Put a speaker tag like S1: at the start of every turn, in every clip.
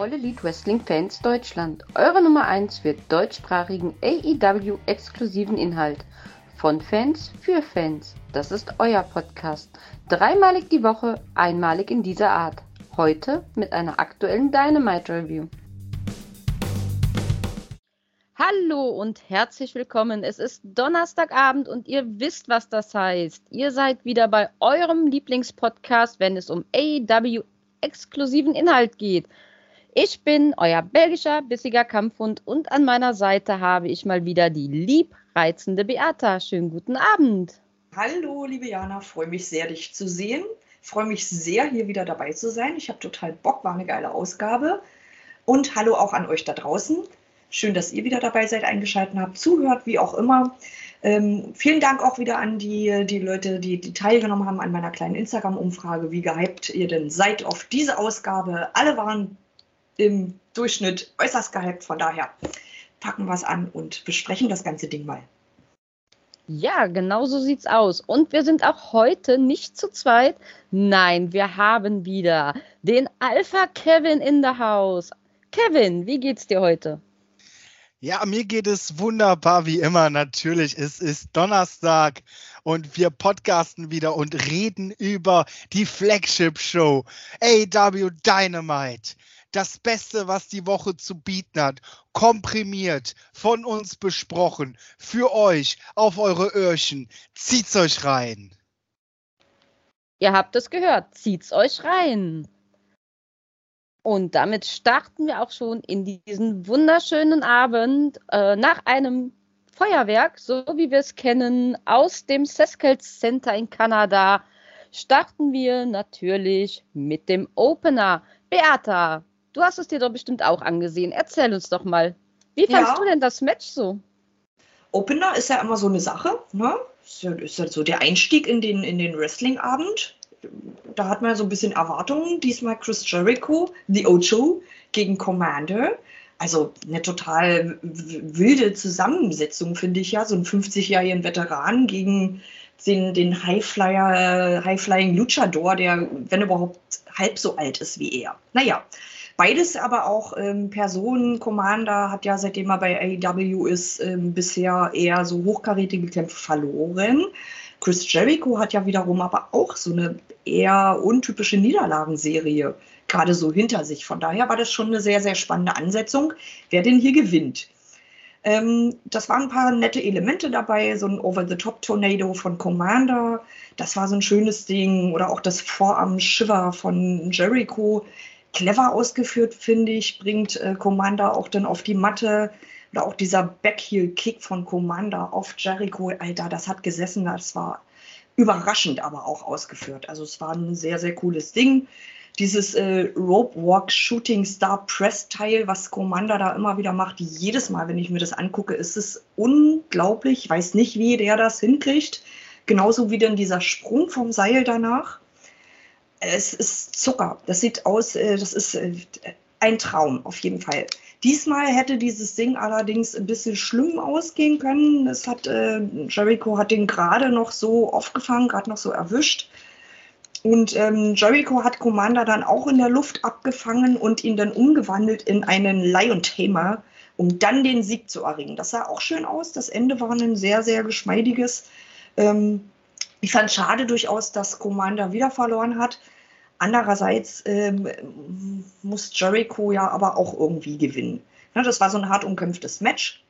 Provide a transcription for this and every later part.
S1: All Elite Wrestling Fans Deutschland, eure Nummer 1 für deutschsprachigen AEW exklusiven Inhalt. Von Fans für Fans. Das ist euer Podcast. Dreimalig die Woche, einmalig in dieser Art. Heute mit einer aktuellen Dynamite Review. Hallo und herzlich willkommen. Es ist Donnerstagabend und ihr wisst, was das heißt. Ihr seid wieder bei eurem Lieblingspodcast, wenn es um AEW exklusiven Inhalt geht. Ich bin euer belgischer, bissiger Kampfhund und an meiner Seite habe ich mal wieder die liebreizende Beata. Schönen guten Abend.
S2: Hallo, liebe Jana, freue mich sehr, dich zu sehen. Freue mich sehr, hier wieder dabei zu sein. Ich habe total Bock, war eine geile Ausgabe. Und hallo auch an euch da draußen. Schön, dass ihr wieder dabei seid, eingeschaltet habt, zuhört, wie auch immer. Ähm, vielen Dank auch wieder an die, die Leute, die, die teilgenommen haben an meiner kleinen Instagram-Umfrage, wie gehypt ihr denn seid auf diese Ausgabe. Alle waren im Durchschnitt äußerst gehypt. Von daher packen wir es an und besprechen das ganze Ding mal.
S1: Ja, genau so sieht's aus. Und wir sind auch heute nicht zu zweit. Nein, wir haben wieder den Alpha Kevin in the House. Kevin, wie geht's dir heute?
S3: Ja, mir geht es wunderbar wie immer. Natürlich, es ist Donnerstag und wir podcasten wieder und reden über die Flagship-Show AW Dynamite das Beste, was die Woche zu bieten hat, komprimiert, von uns besprochen, für euch, auf eure Öhrchen. Zieht's euch rein.
S1: Ihr habt es gehört, zieht's euch rein. Und damit starten wir auch schon in diesen wunderschönen Abend äh, nach einem Feuerwerk, so wie wir es kennen, aus dem Seskels Center in Kanada, starten wir natürlich mit dem Opener. Beata, Du hast es dir doch bestimmt auch angesehen. Erzähl uns doch mal. Wie fandest ja. du denn das Match so?
S2: Opener ist ja immer so eine Sache. Ne? Ist, ja, ist ja so der Einstieg in den, in den Wrestling-Abend. Da hat man ja so ein bisschen Erwartungen. Diesmal Chris Jericho, The Ocho gegen Commander. Also eine total wilde Zusammensetzung, finde ich ja. So einen 50-jährigen Veteran gegen den, den Highflyer, Highflying Luchador, der, wenn überhaupt, halb so alt ist wie er. Naja, Beides aber auch ähm, Personen. Commander hat ja, seitdem er bei AEW ist, ähm, bisher eher so hochkarätige Kämpfe verloren. Chris Jericho hat ja wiederum aber auch so eine eher untypische Niederlagenserie gerade so hinter sich. Von daher war das schon eine sehr, sehr spannende Ansetzung, wer denn hier gewinnt. Ähm, das waren ein paar nette Elemente dabei, so ein Over-the-Top-Tornado von Commander, das war so ein schönes Ding, oder auch das Vorarm-Shiver von Jericho clever ausgeführt, finde ich, bringt äh, Commander auch dann auf die Matte. Oder auch dieser Backheel-Kick von Commander auf Jericho, Alter, das hat gesessen, das war überraschend aber auch ausgeführt. Also es war ein sehr, sehr cooles Ding. Dieses äh, Rope Walk Shooting Star Press Teil, was Commander da immer wieder macht, jedes Mal, wenn ich mir das angucke, ist es unglaublich. Ich weiß nicht, wie der das hinkriegt. Genauso wie dann dieser Sprung vom Seil danach es ist Zucker. Das sieht aus, äh, das ist äh, ein Traum auf jeden Fall. Diesmal hätte dieses Ding allerdings ein bisschen schlimm ausgehen können. Das hat, äh, Jericho hat den gerade noch so aufgefangen, gerade noch so erwischt. Und ähm, Jericho hat Commander dann auch in der Luft abgefangen und ihn dann umgewandelt in einen Lion Tamer, um dann den Sieg zu erringen. Das sah auch schön aus. Das Ende war ein sehr, sehr geschmeidiges. Ähm, ich fand schade durchaus, dass Commander wieder verloren hat. Andererseits ähm, muss Jericho ja aber auch irgendwie gewinnen. Ja, das war so ein hart umkämpftes Match.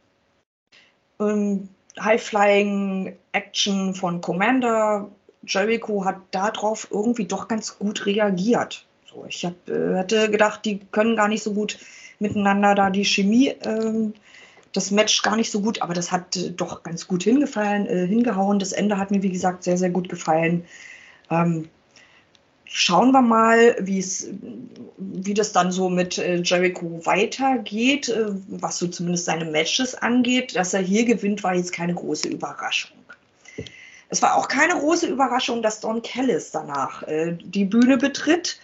S2: Ähm, High-Flying-Action von Commander. Jericho hat darauf irgendwie doch ganz gut reagiert. So, ich hab, äh, hätte gedacht, die können gar nicht so gut miteinander da die Chemie ähm, das Match gar nicht so gut, aber das hat äh, doch ganz gut hingefallen, äh, hingehauen. Das Ende hat mir, wie gesagt, sehr, sehr gut gefallen. Ähm, schauen wir mal, wie das dann so mit äh, Jericho weitergeht, äh, was so zumindest seine Matches angeht. Dass er hier gewinnt, war jetzt keine große Überraschung. Es war auch keine große Überraschung, dass Don Callis danach äh, die Bühne betritt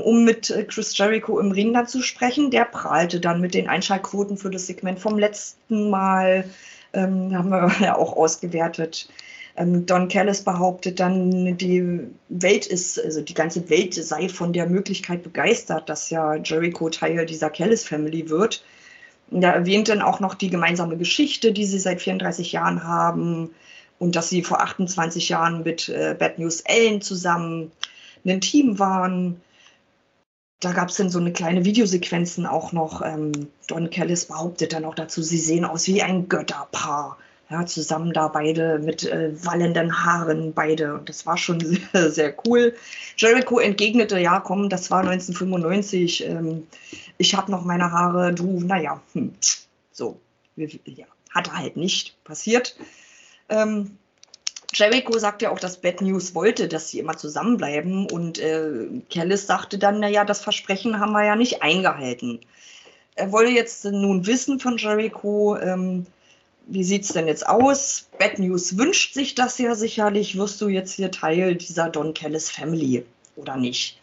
S2: um mit äh, Chris Jericho im Ring dann zu sprechen. Der prahlte dann mit den Einschaltquoten für das Segment vom letzten Mal. Ähm, haben wir ja auch ausgewertet. Ähm, Don Callis behauptet dann, die Welt ist, also die ganze Welt sei von der Möglichkeit begeistert, dass ja Jericho Teil dieser Callis Family wird. Er erwähnt dann auch noch die gemeinsame Geschichte, die sie seit 34 Jahren haben und dass sie vor 28 Jahren mit äh, Bad News Ellen zusammen ein Team waren. Da gab es dann so eine kleine Videosequenzen auch noch. Ähm, Don Callis behauptet dann auch dazu, sie sehen aus wie ein Götterpaar ja, zusammen da beide mit äh, wallenden Haaren, beide. Und das war schon sehr, sehr cool. Jericho entgegnete, ja, komm, das war 1995. Ähm, ich habe noch meine Haare, du, naja, hm, so. Ja, hat halt nicht passiert. Ähm, Jericho sagte ja auch, dass Bad News wollte, dass sie immer zusammenbleiben. Und äh, Kellis sagte dann, naja, das Versprechen haben wir ja nicht eingehalten. Er wollte jetzt nun wissen von Jericho, ähm, wie sieht es denn jetzt aus? Bad News wünscht sich das ja sicherlich. Wirst du jetzt hier Teil dieser Don Kellis Family oder nicht?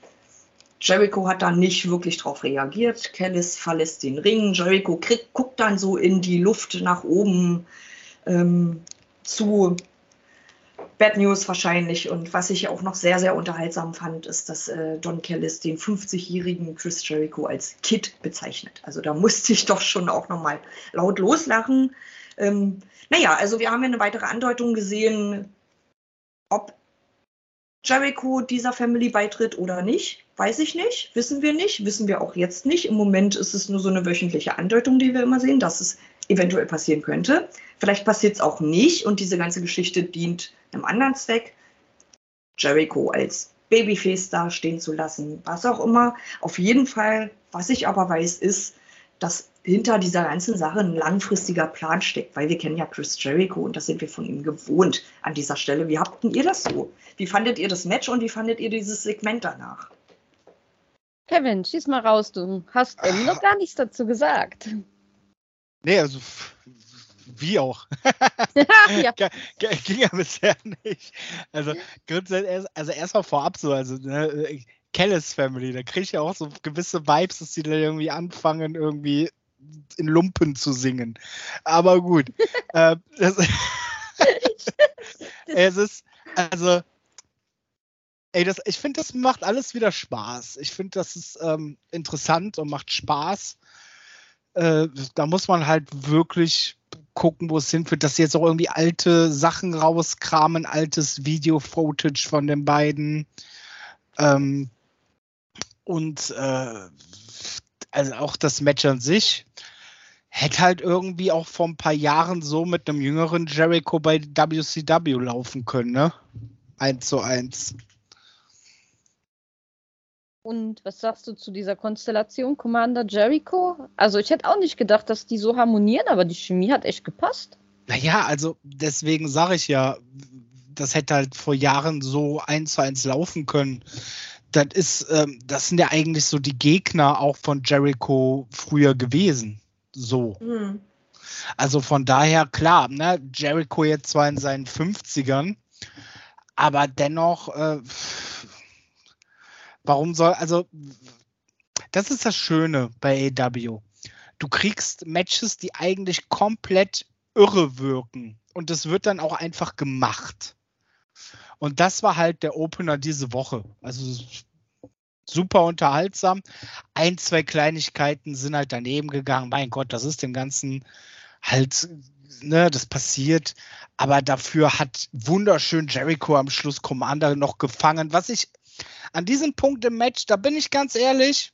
S2: Jericho hat da nicht wirklich drauf reagiert. Kellis verlässt den Ring. Jericho krieg, guckt dann so in die Luft nach oben ähm, zu Bad News wahrscheinlich. Und was ich auch noch sehr, sehr unterhaltsam fand, ist, dass äh, Don Kellis den 50-jährigen Chris Jericho als Kid bezeichnet. Also da musste ich doch schon auch nochmal laut loslachen. Ähm, naja, also wir haben ja eine weitere Andeutung gesehen, ob Jericho dieser Family beitritt oder nicht, weiß ich nicht, wissen wir nicht, wissen wir auch jetzt nicht. Im Moment ist es nur so eine wöchentliche Andeutung, die wir immer sehen, dass es eventuell passieren könnte. Vielleicht passiert es auch nicht und diese ganze Geschichte dient einem anderen Zweck. Jericho als Babyface dastehen zu lassen, was auch immer. Auf jeden Fall, was ich aber weiß, ist, dass hinter dieser ganzen Sache ein langfristiger Plan steckt, weil wir kennen ja Chris Jericho und das sind wir von ihm gewohnt an dieser Stelle. Wie habt ihr das so? Wie fandet ihr das Match und wie fandet ihr dieses Segment danach?
S1: Kevin, schieß mal raus, du hast irgendwie noch gar nichts dazu gesagt.
S3: Nee, also wie auch. ja. Ging ja bisher nicht. Also grundsätzlich, also erstmal vorab so, also ne, Kellis Family, da kriege ich ja auch so gewisse Vibes, dass die da irgendwie anfangen, irgendwie in Lumpen zu singen. Aber gut. äh, das, es ist, also, ey, das, ich finde, das macht alles wieder Spaß. Ich finde, das ist ähm, interessant und macht Spaß. Äh, da muss man halt wirklich gucken, wo es hinführt, dass sie jetzt auch irgendwie alte Sachen rauskramen, altes Video-Footage von den beiden. Ähm, und äh, also auch das Match an sich hätte halt irgendwie auch vor ein paar Jahren so mit einem jüngeren Jericho bei WCW laufen können, ne? Eins zu eins.
S1: Und was sagst du zu dieser Konstellation Commander Jericho? Also ich hätte auch nicht gedacht, dass die so harmonieren, aber die Chemie hat echt gepasst.
S3: Naja, also deswegen sage ich ja, das hätte halt vor Jahren so eins zu eins laufen können das ist, ähm, das sind ja eigentlich so die Gegner auch von Jericho früher gewesen. So. Mhm. Also von daher, klar, ne, Jericho jetzt zwar in seinen 50ern, aber dennoch, äh, warum soll, also, das ist das Schöne bei AW. Du kriegst Matches, die eigentlich komplett irre wirken. Und das wird dann auch einfach gemacht. Und das war halt der Opener diese Woche. Also super unterhaltsam. Ein, zwei Kleinigkeiten sind halt daneben gegangen. Mein Gott, das ist dem Ganzen halt, ne, das passiert. Aber dafür hat wunderschön Jericho am Schluss Commander noch gefangen. Was ich an diesem Punkt im Match, da bin ich ganz ehrlich,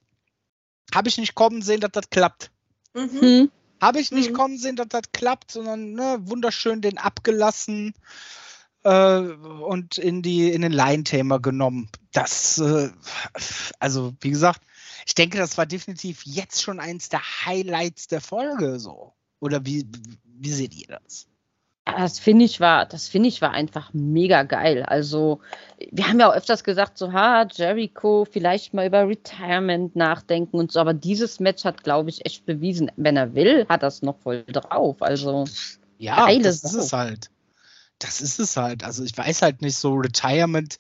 S3: habe ich nicht kommen sehen, dass das klappt. Mhm. Hm. Habe ich nicht mhm. kommen sehen, dass das klappt, sondern ne, wunderschön den abgelassen äh, und in, die, in den Line-Tamer genommen. Das, äh, also wie gesagt, ich denke, das war definitiv jetzt schon eins der Highlights der Folge so. Oder wie, wie seht ihr das?
S1: Das finde ich war, das finde ich war einfach mega geil. Also wir haben ja auch öfters gesagt, so ha Jericho vielleicht mal über Retirement nachdenken und so, aber dieses Match hat, glaube ich, echt bewiesen, wenn er will, hat das noch voll drauf. Also
S3: ja, das Sache. ist es halt das ist es halt. Also ich weiß halt nicht, so Retirement,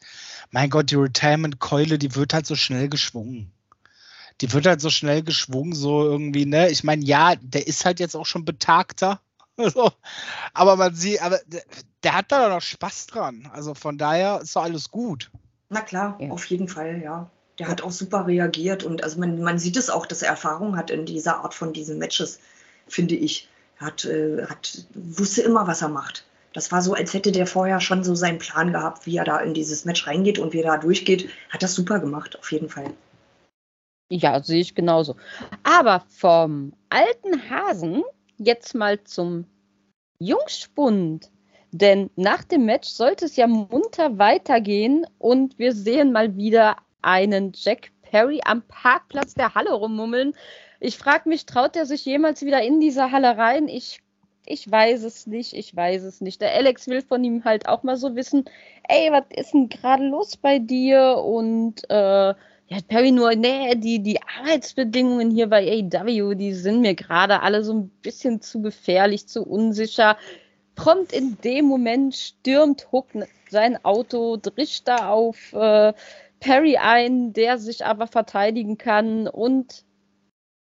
S3: mein Gott, die Retirement-Keule, die wird halt so schnell geschwungen. Die wird halt so schnell geschwungen, so irgendwie, ne? Ich meine, ja, der ist halt jetzt auch schon betagter. so. Aber man sieht, aber der, der hat da noch Spaß dran. Also von daher ist doch alles gut.
S2: Na klar, ja. auf jeden Fall, ja. Der hat auch super reagiert und also man, man sieht es auch, dass er Erfahrung hat in dieser Art von diesen Matches, finde ich. Er hat, äh, hat, wusste immer, was er macht. Das war so, als hätte der vorher schon so seinen Plan gehabt, wie er da in dieses Match reingeht und wie er da durchgeht. Hat das super gemacht, auf jeden Fall.
S1: Ja, sehe ich genauso. Aber vom alten Hasen jetzt mal zum Jungspund. Denn nach dem Match sollte es ja munter weitergehen und wir sehen mal wieder einen Jack Perry am Parkplatz der Halle rummummeln. Ich frage mich, traut er sich jemals wieder in diese Halle rein? Ich, ich weiß es nicht, ich weiß es nicht. Der Alex will von ihm halt auch mal so wissen, ey, was ist denn gerade los bei dir? Und äh, ja, Perry nur, nee, die, die Arbeitsbedingungen hier bei AW, die sind mir gerade alle so ein bisschen zu gefährlich, zu unsicher. Prompt in dem Moment stürmt Hook sein Auto, drischt da auf äh, Perry ein, der sich aber verteidigen kann. Und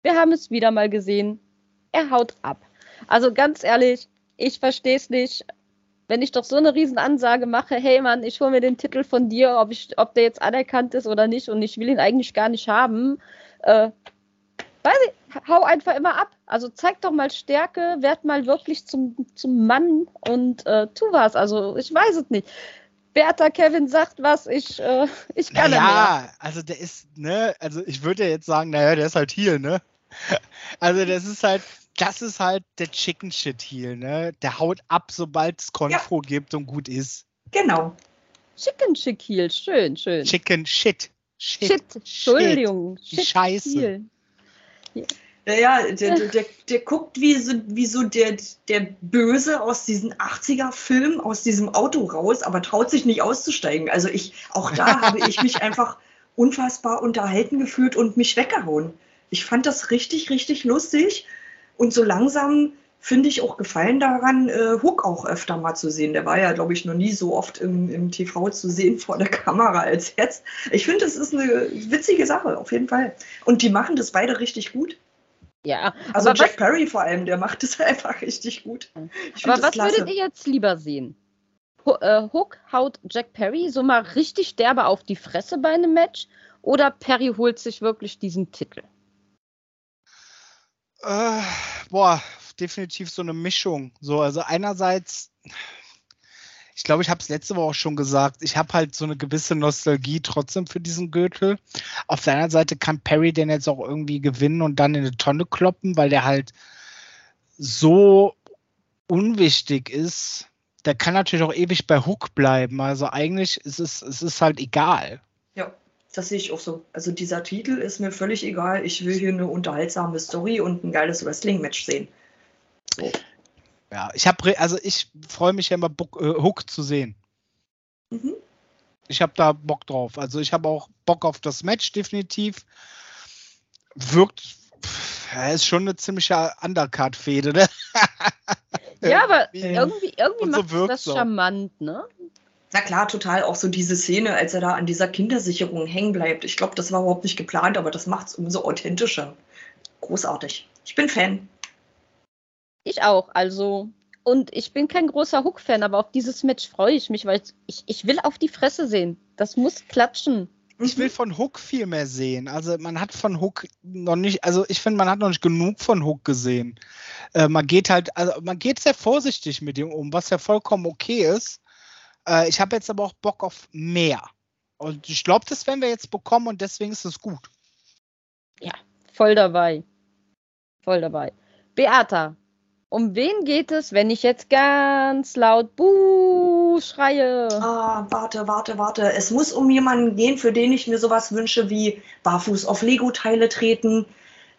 S1: wir haben es wieder mal gesehen. Er haut ab. Also ganz ehrlich, ich verstehe es nicht wenn ich doch so eine Riesenansage mache, hey Mann, ich hole mir den Titel von dir, ob, ich, ob der jetzt anerkannt ist oder nicht und ich will ihn eigentlich gar nicht haben, äh, weiß ich, hau einfach immer ab. Also zeig doch mal Stärke, werd mal wirklich zum, zum Mann und äh, tu was. Also ich weiß es nicht. Bertha Kevin sagt was, ich, äh, ich kann naja,
S3: Ja, also der ist, ne, also ich würde ja jetzt sagen, naja, der ist halt hier, ne? Also das ist halt, das ist halt der Chicken Shit Heel, ne? Der haut ab, sobald es Konfro ja. gibt und gut ist.
S2: Genau.
S1: Chicken Shit Heel, schön, schön.
S3: Chicken Shit.
S1: Shit. Shit. Entschuldigung.
S3: Shit. Scheiße.
S2: Ja, ja der, der, der, guckt wie so, wie so der, der Böse aus diesen 80er-Filmen, aus diesem Auto raus, aber traut sich nicht auszusteigen. Also ich, auch da habe ich mich einfach unfassbar unterhalten gefühlt und mich weggehauen. Ich fand das richtig, richtig lustig und so langsam finde ich auch Gefallen daran, äh, Hook auch öfter mal zu sehen. Der war ja, glaube ich, noch nie so oft im, im TV zu sehen vor der Kamera als jetzt. Ich finde, es ist eine witzige Sache, auf jeden Fall. Und die machen das beide richtig gut.
S1: Ja.
S2: Also Jack Perry vor allem, der macht es einfach richtig gut.
S1: aber was klasse. würdet ihr jetzt lieber sehen? Äh, Hook haut Jack Perry so mal richtig derbe auf die Fresse bei einem Match oder Perry holt sich wirklich diesen Titel?
S3: Äh, boah, definitiv so eine Mischung. So, also einerseits, ich glaube, ich habe es letzte Woche auch schon gesagt, ich habe halt so eine gewisse Nostalgie trotzdem für diesen Gürtel. Auf der anderen Seite kann Perry den jetzt auch irgendwie gewinnen und dann in eine Tonne kloppen, weil der halt so unwichtig ist. Der kann natürlich auch ewig bei Hook bleiben. Also eigentlich ist es, es ist halt egal.
S2: Ja. Das sehe ich auch so. Also dieser Titel ist mir völlig egal. Ich will hier eine unterhaltsame Story und ein geiles Wrestling-Match sehen.
S3: So. Ja, ich habe, also ich freue mich ja immer, Book, äh, Hook zu sehen. Mhm. Ich habe da Bock drauf. Also ich habe auch Bock auf das Match, definitiv. Wirkt, er ist schon eine ziemliche Undercard-Fehde, ne?
S1: ja, aber irgendwie, irgendwie so macht das charmant, ne?
S2: Na klar, total. Auch so diese Szene, als er da an dieser Kindersicherung hängen bleibt. Ich glaube, das war überhaupt nicht geplant, aber das macht es umso authentischer. Großartig. Ich bin Fan.
S1: Ich auch. Also, und ich bin kein großer Hook-Fan, aber auf dieses Match freue ich mich, weil ich, ich will auf die Fresse sehen. Das muss klatschen.
S3: Ich will von Hook viel mehr sehen. Also man hat von Hook noch nicht, also ich finde, man hat noch nicht genug von Hook gesehen. Äh, man geht halt, also man geht sehr vorsichtig mit ihm um, was ja vollkommen okay ist. Äh, ich habe jetzt aber auch Bock auf mehr. Und ich glaube, das werden wir jetzt bekommen und deswegen ist es gut.
S1: Ja, voll dabei. Voll dabei. Beata, um wen geht es, wenn ich jetzt ganz laut Buh schreie?
S2: Ah, warte, warte, warte. Es muss um jemanden gehen, für den ich mir sowas wünsche wie barfuß auf Lego-Teile treten,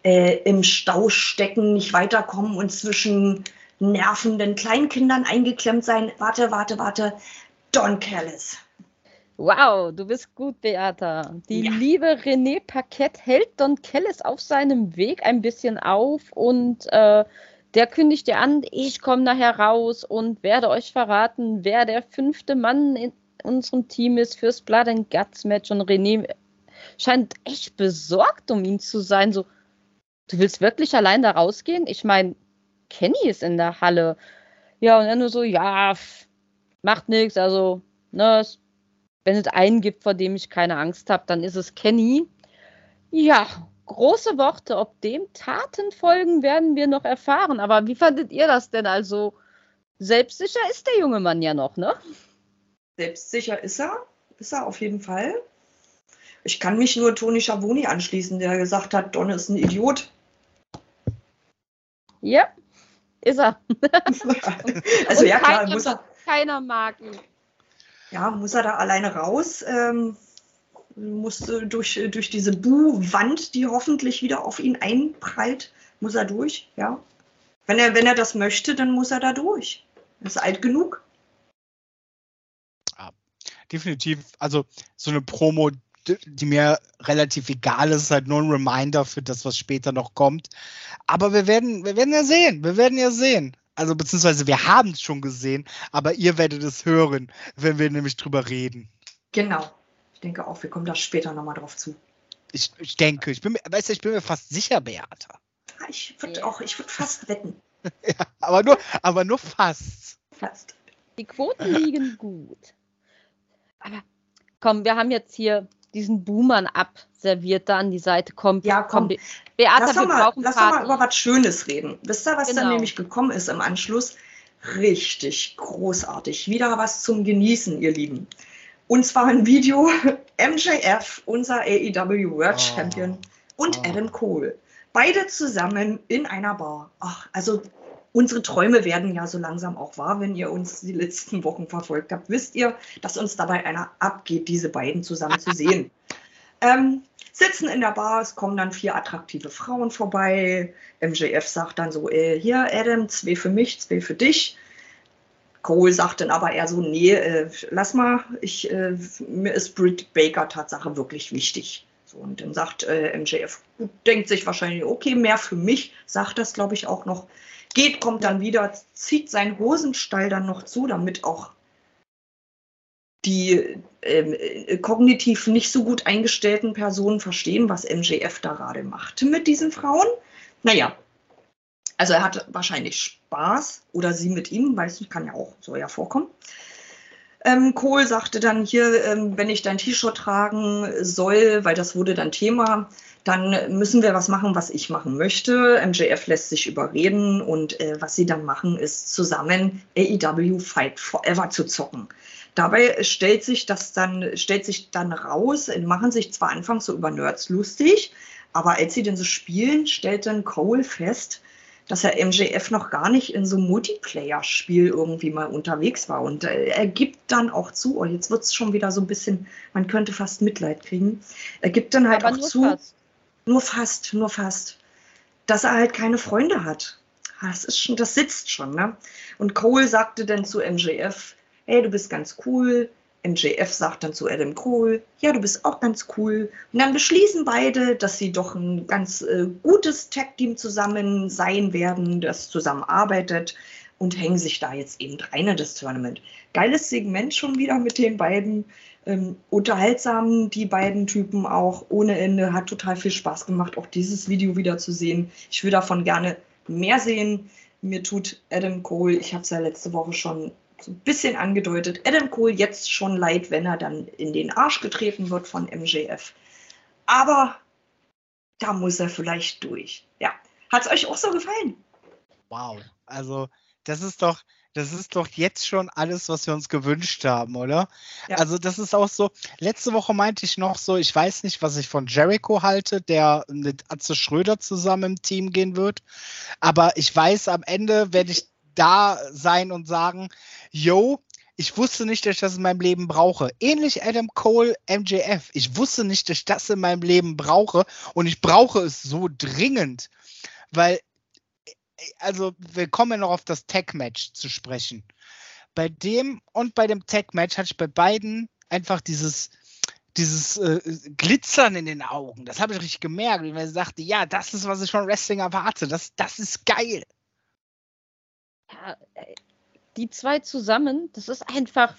S2: äh, im Stau stecken, nicht weiterkommen und zwischen nervenden Kleinkindern eingeklemmt sein. Warte, warte, warte. Don Callis.
S1: Wow, du bist gut, Beata. Die ja. liebe René Paquette hält Don Callis auf seinem Weg ein bisschen auf und äh, der kündigt dir an, ich komme nachher raus und werde euch verraten, wer der fünfte Mann in unserem Team ist fürs Blood and Guts Match. Und René scheint echt besorgt um ihn zu sein. So, du willst wirklich allein da rausgehen? Ich meine, Kenny ist in der Halle. Ja, und er nur so, ja, macht nichts, also, ne, wenn es einen gibt, vor dem ich keine Angst habe, dann ist es Kenny. Ja, große Worte. Ob dem Taten folgen, werden wir noch erfahren. Aber wie fandet ihr das denn? Also, selbstsicher ist der junge Mann ja noch, ne?
S2: Selbstsicher ist er. Ist er auf jeden Fall. Ich kann mich nur Toni Schaboni anschließen, der gesagt hat, Don ist ein Idiot.
S1: Ja, ist er.
S2: also Und ja, klar, muss er.
S1: Keiner mag ihn.
S2: Ja, muss er da alleine raus. Ähm, musste durch, durch diese Bu-Wand, die hoffentlich wieder auf ihn einprallt, muss er durch, ja. Wenn er, wenn er das möchte, dann muss er da durch. Er ist alt genug.
S3: Ja, definitiv. Also so eine Promo, die mir relativ egal ist, ist halt nur ein Reminder für das, was später noch kommt. Aber wir werden, wir werden ja sehen. Wir werden ja sehen. Also beziehungsweise wir haben es schon gesehen, aber ihr werdet es hören, wenn wir nämlich drüber reden.
S2: Genau. Ich denke auch, wir kommen da später nochmal drauf zu.
S3: Ich, ich denke, ich bin, mir, weißt du, ich bin mir fast sicher, Beata.
S2: Ich würde auch, ich würde fast wetten.
S3: ja, aber nur, aber nur fast.
S2: Fast.
S1: Die Quoten liegen gut. Aber komm, wir haben jetzt hier diesen Boomern abserviert da an die Seite kommt.
S2: Ja, komm. komm
S1: Beata, lass wir
S2: mal, lass mal über was Schönes reden. Wisst ihr, was genau. dann nämlich gekommen ist im Anschluss? Richtig großartig. Wieder was zum Genießen, ihr Lieben. Und zwar ein Video MJF, unser AEW World oh. Champion, und oh. Adam Cole. Beide zusammen in einer Bar. Ach, also unsere Träume werden ja so langsam auch wahr, wenn ihr uns die letzten Wochen verfolgt habt. Wisst ihr, dass uns dabei einer abgeht, diese beiden zusammen zu sehen. ähm, sitzen in der Bar, es kommen dann vier attraktive Frauen vorbei. MJF sagt dann so, äh, hier Adam, zwei für mich, zwei für dich. Cole sagt dann aber eher so, nee, äh, lass mal, ich, äh, mir ist Britt Baker Tatsache wirklich wichtig. So, und dann sagt äh, MJF, denkt sich wahrscheinlich, okay, mehr für mich, sagt das, glaube ich, auch noch. Geht, kommt dann wieder, zieht seinen Hosenstall dann noch zu, damit auch die ähm, äh, kognitiv nicht so gut eingestellten Personen verstehen, was MJF da gerade macht mit diesen Frauen. Naja, also er hatte wahrscheinlich Spaß oder sie mit ihm, weiß nicht, kann ja auch so ja vorkommen. Ähm, Kohl sagte dann hier, ähm, wenn ich dein T-Shirt tragen soll, weil das wurde dann Thema, dann müssen wir was machen, was ich machen möchte. MJF lässt sich überreden und äh, was sie dann machen, ist zusammen AEW Fight Forever zu zocken. Dabei stellt sich das dann, stellt sich dann raus, machen sich zwar anfangs so über Nerds lustig, aber als sie denn so spielen, stellt dann Cole fest, dass er MJF noch gar nicht in so einem Multiplayer-Spiel irgendwie mal unterwegs war. Und äh, er gibt dann auch zu, oh, jetzt wird es schon wieder so ein bisschen, man könnte fast Mitleid kriegen. Er gibt dann halt Aber auch zu, fast. nur fast, nur fast, dass er halt keine Freunde hat. Das ist schon, das sitzt schon, ne? Und Cole sagte dann zu MJF, hey, du bist ganz cool, MJF sagt dann zu Adam Cole, ja, du bist auch ganz cool. Und dann beschließen beide, dass sie doch ein ganz äh, gutes Tag-Team zusammen sein werden, das zusammenarbeitet und hängen sich da jetzt eben rein in das Tournament. Geiles Segment schon wieder mit den beiden. Ähm, unterhaltsam, die beiden Typen auch ohne Ende. Hat total viel Spaß gemacht, auch dieses Video wieder zu sehen. Ich würde davon gerne mehr sehen. Mir tut Adam Cole, ich habe es ja letzte Woche schon so ein bisschen angedeutet, Adam Cole jetzt schon leid, wenn er dann in den Arsch getreten wird von MJF. Aber da muss er vielleicht durch. Ja. Hat es euch auch so gefallen?
S3: Wow. Also, das ist doch, das ist doch jetzt schon alles, was wir uns gewünscht haben, oder? Ja. Also das ist auch so, letzte Woche meinte ich noch so, ich weiß nicht, was ich von Jericho halte, der mit Atze Schröder zusammen im Team gehen wird, aber ich weiß, am Ende werde ich da sein und sagen, yo, ich wusste nicht, dass ich das in meinem Leben brauche. Ähnlich Adam Cole, MJF. Ich wusste nicht, dass ich das in meinem Leben brauche und ich brauche es so dringend, weil, also wir kommen ja noch auf das Tag-Match zu sprechen. Bei dem und bei dem Tag-Match hatte ich bei beiden einfach dieses, dieses äh, Glitzern in den Augen. Das habe ich richtig gemerkt, wie man sagte, ja, das ist, was ich von Wrestling erwarte. Das, das ist geil
S1: ja, äh, die zwei zusammen, das ist einfach,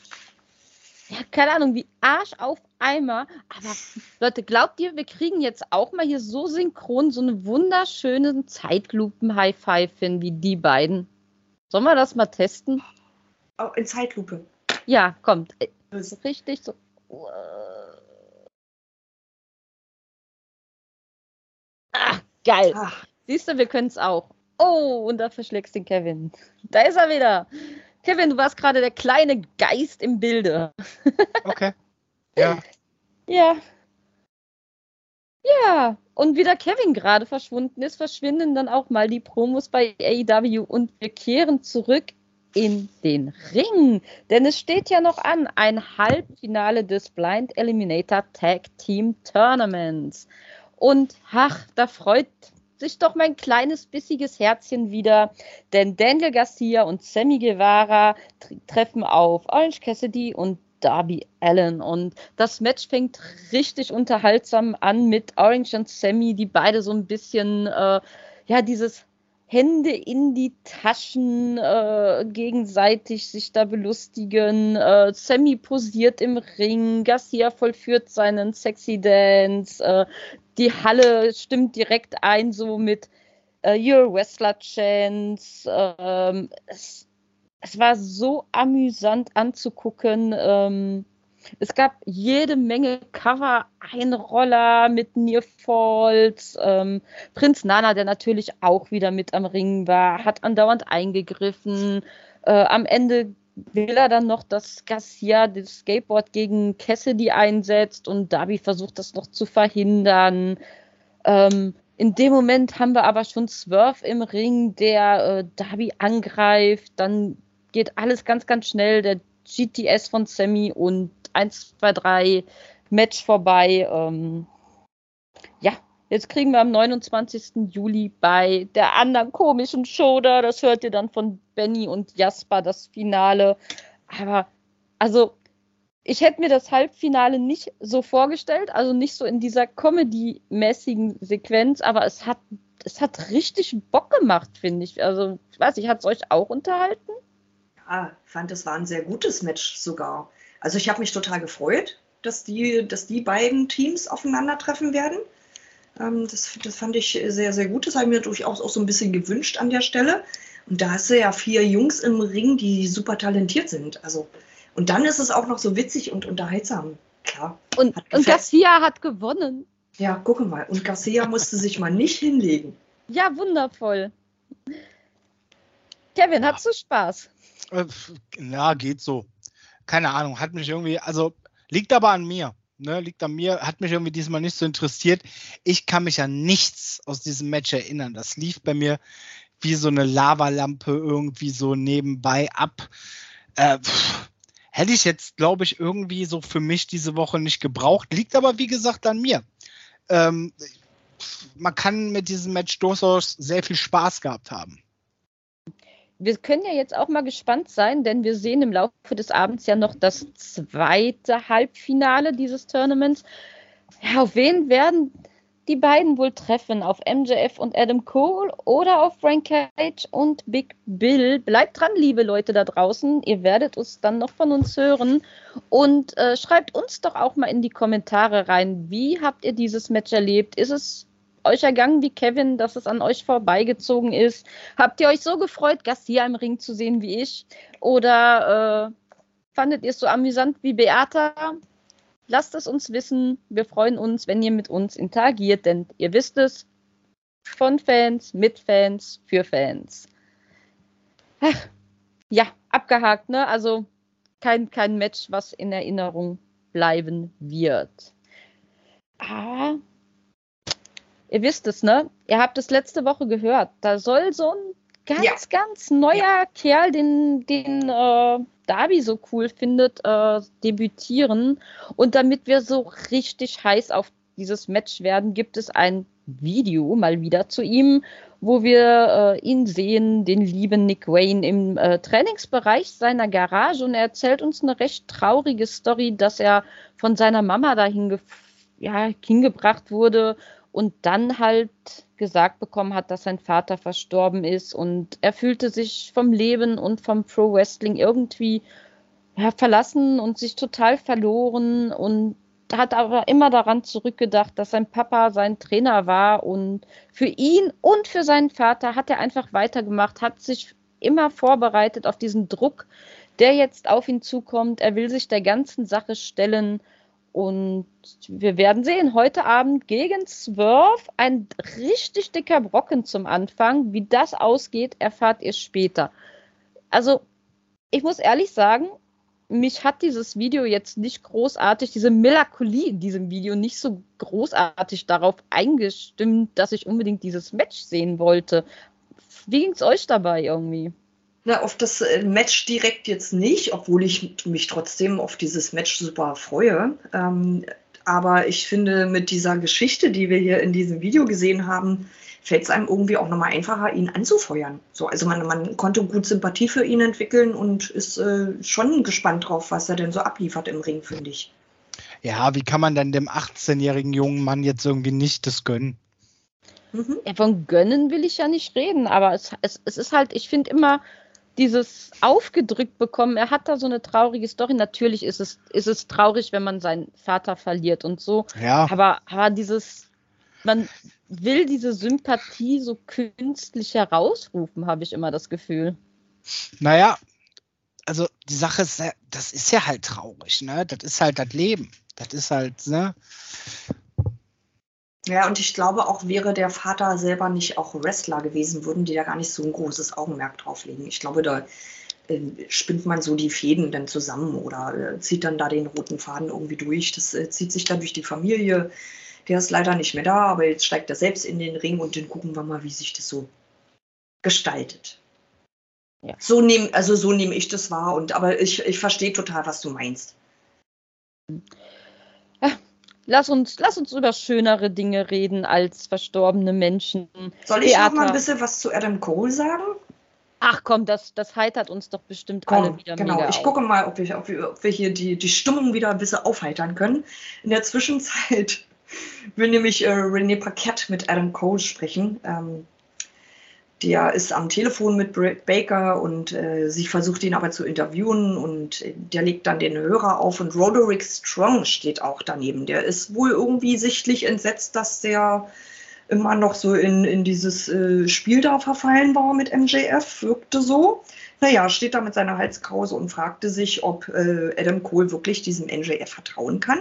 S1: ja, keine Ahnung, wie Arsch auf Eimer. Aber Leute, glaubt ihr, wir kriegen jetzt auch mal hier so synchron so eine wunderschöne Zeitlupen-High-Five hin wie die beiden? Sollen wir das mal testen?
S2: Oh, in Zeitlupe.
S1: Ja, kommt. Richtig so. Ah, geil. Ach. Siehst du, wir können es auch. Oh, und da verschlägst den Kevin. Da ist er wieder. Kevin, du warst gerade der kleine Geist im Bilde.
S3: Okay. Ja.
S1: Ja. Ja. Und wie der Kevin gerade verschwunden ist, verschwinden dann auch mal die Promos bei AEW und wir kehren zurück in den Ring. Denn es steht ja noch an, ein Halbfinale des Blind Eliminator Tag Team Tournaments. Und ach, da freut sich doch mein kleines bissiges Herzchen wieder, denn Daniel Garcia und Sammy Guevara treffen auf Orange Cassidy und Darby Allen. Und das Match fängt richtig unterhaltsam an mit Orange und Sammy, die beide so ein bisschen, äh, ja, dieses Hände in die Taschen äh, gegenseitig sich da belustigen. Äh, Sammy posiert im Ring, Garcia vollführt seinen Sexy Dance. Äh, die Halle stimmt direkt ein, so mit äh, Your Wrestler Chance. Ähm, es, es, war so amüsant anzugucken. Ähm, es gab jede Menge Cover-Einroller mit Nearfalls. Ähm, Prinz Nana, der natürlich auch wieder mit am Ring war, hat andauernd eingegriffen. Äh, am Ende will er dann noch, dass Garcia das Skateboard gegen Cassidy einsetzt und Darby versucht das noch zu verhindern. Ähm, in dem Moment haben wir aber schon Swerve im Ring, der äh, Darby angreift. Dann geht alles ganz, ganz schnell. Der GTS von Sammy und 1, 2, 3 Match vorbei. Ähm, jetzt kriegen wir am 29. Juli bei der anderen komischen Show da, das hört ihr dann von Benny und Jasper, das Finale. Aber, also, ich hätte mir das Halbfinale nicht so vorgestellt, also nicht so in dieser Comedy-mäßigen Sequenz, aber es hat, es hat richtig Bock gemacht, finde ich. Also, ich weiß nicht, hat es euch auch unterhalten?
S2: Ja, ich fand, es war ein sehr gutes Match sogar. Also ich habe mich total gefreut, dass die, dass die beiden Teams aufeinandertreffen werden. Ähm, das, das fand ich sehr, sehr gut. Das habe ich mir durchaus auch so ein bisschen gewünscht an der Stelle. Und da hast du ja vier Jungs im Ring, die super talentiert sind. Also, und dann ist es auch noch so witzig und unterhaltsam. Klar.
S1: Und, und Garcia hat gewonnen.
S2: Ja, gucke mal. Und Garcia musste sich mal nicht hinlegen.
S1: Ja, wundervoll. Kevin, ja. hast du Spaß?
S3: Äh, na, geht so keine Ahnung, hat mich irgendwie, also liegt aber an mir. Ne, liegt an mir, hat mich irgendwie diesmal nicht so interessiert. Ich kann mich an nichts aus diesem Match erinnern. Das lief bei mir wie so eine Lavalampe irgendwie so nebenbei ab. Äh, pff, hätte ich jetzt, glaube ich, irgendwie so für mich diese Woche nicht gebraucht. Liegt aber, wie gesagt, an mir. Ähm, man kann mit diesem Match durchaus sehr viel Spaß gehabt haben
S1: wir können ja jetzt auch mal gespannt sein, denn wir sehen im Laufe des Abends ja noch das zweite Halbfinale dieses Tournaments. Ja, auf wen werden die beiden wohl treffen? Auf MJF und Adam Cole oder auf Frank Cage und Big Bill? Bleibt dran, liebe Leute da draußen. Ihr werdet uns dann noch von uns hören. Und äh, schreibt uns doch auch mal in die Kommentare rein, wie habt ihr dieses Match erlebt? Ist es euch ergangen wie Kevin, dass es an euch vorbeigezogen ist? Habt ihr euch so gefreut, Garcia im Ring zu sehen wie ich? Oder äh, fandet ihr es so amüsant wie Beata? Lasst es uns wissen. Wir freuen uns, wenn ihr mit uns interagiert, denn ihr wisst es, von Fans, mit Fans, für Fans. Ach, ja, abgehakt, ne? Also kein, kein Match, was in Erinnerung bleiben wird. Ah, ihr wisst es, ne? Ihr habt es letzte Woche gehört. Da soll so ein ganz, ja. ganz neuer ja. Kerl, den, den äh, Darby so cool findet, äh, debütieren. Und damit wir so richtig heiß auf dieses Match werden, gibt es ein Video mal wieder zu ihm, wo wir äh, ihn sehen, den lieben Nick Wayne im äh, Trainingsbereich seiner Garage und er erzählt uns eine recht traurige Story, dass er von seiner Mama dahin ja, hingebracht wurde und dann halt gesagt bekommen hat, dass sein Vater verstorben ist und er fühlte sich vom Leben und vom Pro Wrestling irgendwie verlassen und sich total verloren und hat aber immer daran zurückgedacht, dass sein Papa sein Trainer war und für ihn und für seinen Vater hat er einfach weitergemacht, hat sich immer vorbereitet auf diesen Druck, der jetzt auf ihn zukommt. Er will sich der ganzen Sache stellen und wir werden sehen, heute Abend gegen zwölf ein richtig dicker Brocken zum Anfang. Wie das ausgeht, erfahrt ihr später. Also, ich muss ehrlich sagen, mich hat dieses Video jetzt nicht großartig, diese Melancholie in diesem Video nicht so großartig darauf eingestimmt, dass ich unbedingt dieses Match sehen wollte. Wie ging es euch dabei irgendwie?
S2: Na, auf das äh, Match direkt jetzt nicht, obwohl ich mich trotzdem auf dieses Match super freue. Ähm, aber ich finde, mit dieser Geschichte, die wir hier in diesem Video gesehen haben, fällt es einem irgendwie auch nochmal einfacher, ihn anzufeuern. So, also man, man konnte gut Sympathie für ihn entwickeln und ist äh, schon gespannt drauf, was er denn so abliefert im Ring, finde ich.
S3: Ja, wie kann man dann dem 18-jährigen jungen Mann jetzt irgendwie nicht das gönnen?
S1: Mhm. Ja, von gönnen will ich ja nicht reden, aber es, es, es ist halt, ich finde immer, dieses aufgedrückt bekommen, er hat da so eine traurige Story. Natürlich ist es, ist es traurig, wenn man seinen Vater verliert und so.
S3: Ja.
S1: Aber, aber dieses, man will diese Sympathie so künstlich herausrufen, habe ich immer das Gefühl.
S3: Naja, also die Sache ist, das ist ja halt traurig, ne? Das ist halt das Leben. Das ist halt, ne?
S2: Ja, und ich glaube auch, wäre der Vater selber nicht auch Wrestler gewesen, würden die da gar nicht so ein großes Augenmerk drauf legen. Ich glaube, da äh, spinnt man so die Fäden dann zusammen oder äh, zieht dann da den roten Faden irgendwie durch. Das äh, zieht sich dann durch die Familie. Der ist leider nicht mehr da, aber jetzt steigt er selbst in den Ring und dann gucken wir mal, wie sich das so gestaltet. Ja. So nehm, also so nehme ich das wahr und aber ich, ich verstehe total, was du meinst.
S1: Lass uns, lass uns über schönere Dinge reden als verstorbene Menschen.
S2: Soll ich Theater. noch mal ein bisschen was zu Adam Cole sagen?
S1: Ach komm, das, das heitert uns doch bestimmt komm, alle wieder
S2: Genau, ich auf. gucke mal, ob wir, ob, wir, ob wir hier die, die Stimmung wieder ein bisschen aufheitern können. In der Zwischenzeit will nämlich äh, René Paquette mit Adam Cole sprechen. Ähm, der ist am Telefon mit Britt Baker und äh, sie versucht ihn aber zu interviewen und der legt dann den Hörer auf und Roderick Strong steht auch daneben. Der ist wohl irgendwie sichtlich entsetzt, dass der immer noch so in, in dieses äh, Spiel da verfallen war mit MJF, wirkte so. Naja, steht da mit seiner Halskrause und fragte sich, ob äh, Adam Cole wirklich diesem MJF vertrauen kann.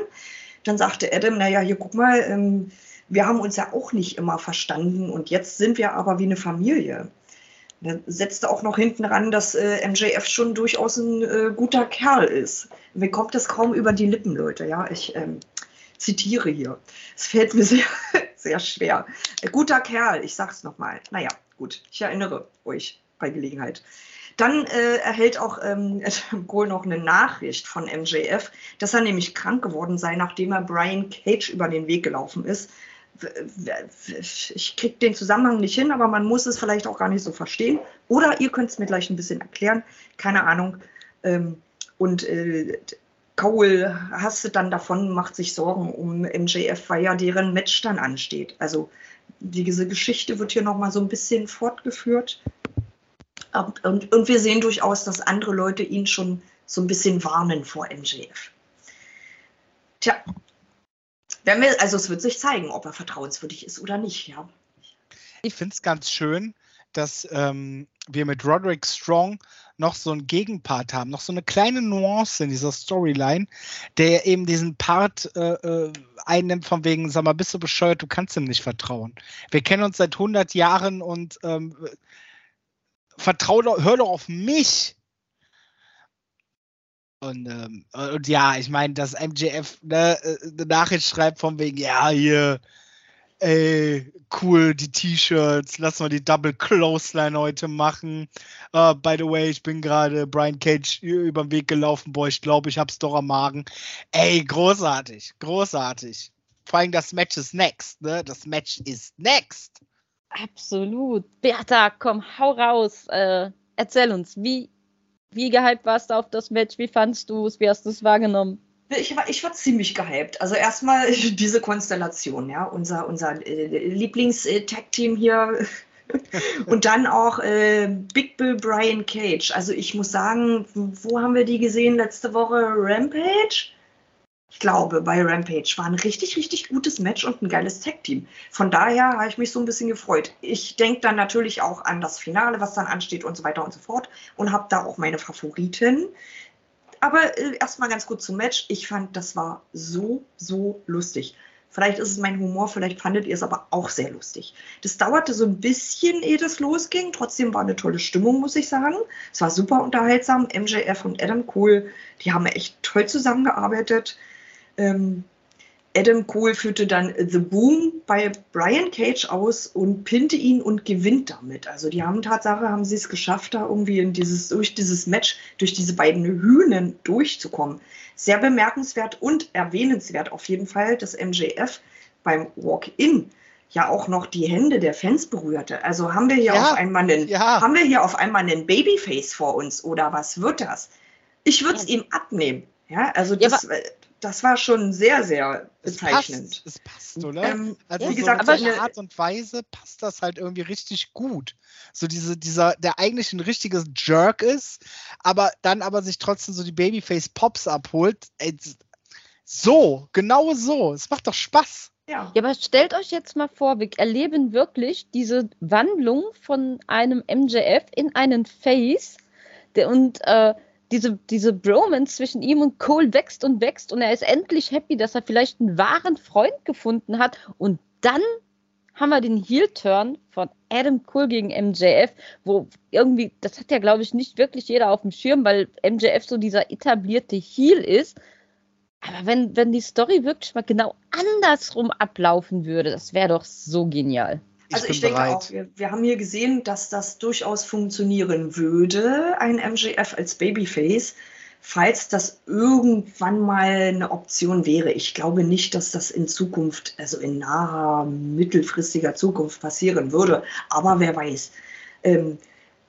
S2: Dann sagte Adam, naja, hier guck mal, ähm, wir haben uns ja auch nicht immer verstanden und jetzt sind wir aber wie eine Familie. Er setzte auch noch hinten ran, dass äh, MJF schon durchaus ein äh, guter Kerl ist. Mir kommt das kaum über die Lippen, Leute. Ja, ich ähm, zitiere hier. Es fällt mir sehr, sehr schwer. Äh, guter Kerl, ich sag's nochmal. Naja, gut, ich erinnere euch bei Gelegenheit. Dann äh, erhält auch ähm, Cole noch eine Nachricht von MJF, dass er nämlich krank geworden sei, nachdem er Brian Cage über den Weg gelaufen ist ich kriege den Zusammenhang nicht hin, aber man muss es vielleicht auch gar nicht so verstehen. Oder ihr könnt es mir gleich ein bisschen erklären, keine Ahnung. Ähm, und äh, Cole hasset dann davon, macht sich Sorgen um MJF, weil ja deren Match dann ansteht. Also diese Geschichte wird hier nochmal so ein bisschen fortgeführt. Und, und wir sehen durchaus, dass andere Leute ihn schon so ein bisschen warnen vor MJF. Tja, wir, also es wird sich zeigen, ob er vertrauenswürdig ist oder nicht, ja.
S3: Ich finde es ganz schön, dass ähm, wir mit Roderick Strong noch so einen Gegenpart haben, noch so eine kleine Nuance in dieser Storyline, der eben diesen Part äh, äh einnimmt von wegen, sag mal, bist du bescheuert, du kannst ihm nicht vertrauen. Wir kennen uns seit 100 Jahren und ähm, vertrau doch, hör doch auf mich. Und, ähm, und ja, ich meine, dass MJF ne, äh, eine Nachricht schreibt von wegen, ja, hier, ey, cool, die T-Shirts, lass mal die Double Clothesline heute machen. Uh, by the way, ich bin gerade Brian Cage über den Weg gelaufen, boah, ich glaube, ich hab's doch am Magen. Ey, großartig, großartig. Vor allem das Match ist next, ne? Das Match ist next.
S1: Absolut. Bertha, komm, hau raus. Äh, erzähl uns, wie wie gehypt warst du auf das Match? Wie fandest du es? Wie hast du es wahrgenommen?
S2: Ich war, ich war ziemlich gehypt. Also erstmal diese Konstellation, ja, unser, unser äh, Lieblings-Tag-Team hier. und dann auch äh, Big Bill Brian Cage. Also ich muss sagen, wo haben wir die gesehen letzte Woche? Rampage? Ich glaube, bei Rampage war ein richtig, richtig gutes Match und ein geiles Tag-Team. Von daher habe ich mich so ein bisschen gefreut. Ich denke dann natürlich auch an das Finale, was dann ansteht und so weiter und so fort und habe da auch meine Favoriten. Aber äh, erstmal ganz kurz zum Match. Ich fand, das war so, so lustig. Vielleicht ist es mein Humor, vielleicht fandet ihr es aber auch sehr lustig. Das dauerte so ein bisschen, ehe das losging. Trotzdem war eine tolle Stimmung, muss ich sagen. Es war super unterhaltsam. MJF und Adam Cole, die haben echt toll zusammengearbeitet. Ähm, Adam Cole führte dann The Boom bei Brian Cage aus und pinte ihn und gewinnt damit. Also die haben Tatsache, haben sie es geschafft, da irgendwie in dieses, durch dieses Match, durch diese beiden Hühnen durchzukommen. Sehr bemerkenswert und erwähnenswert auf jeden Fall, dass MJF beim Walk-In ja auch noch die Hände der Fans berührte. Also haben wir hier ja, auf einmal einen, ja. haben wir hier auf einmal einen Babyface vor uns oder was wird das? Ich würde es ja. ihm abnehmen. Ja, also das, ja, das war schon sehr, sehr bezeichnend.
S3: Es passt, es passt oder? Ähm, also wie gesagt, so eine Art und Weise passt das halt irgendwie richtig gut. So diese, dieser, der eigentlich ein richtiges Jerk ist, aber dann aber sich trotzdem so die Babyface-Pops abholt. So, genau so. Es macht doch Spaß.
S1: Ja. ja, aber stellt euch jetzt mal vor, wir erleben wirklich diese Wandlung von einem MJF in einen Face. Der, und äh, diese, diese Bromance zwischen ihm und Cole wächst und wächst und er ist endlich happy, dass er vielleicht einen wahren Freund gefunden hat. Und dann haben wir den Heel-Turn von Adam Cole gegen MJF, wo irgendwie, das hat ja, glaube ich, nicht wirklich jeder auf dem Schirm, weil MJF so dieser etablierte Heel ist. Aber wenn, wenn die Story wirklich mal genau andersrum ablaufen würde, das wäre doch so genial.
S2: Also ich, denke bereit. auch, wir, wir, haben hier gesehen, dass das durchaus funktionieren würde, ein MGF als Babyface, falls das irgendwann mal eine Option wäre. Ich glaube nicht, dass das in Zukunft, also in naher, mittelfristiger Zukunft passieren würde, aber wer weiß. Ähm,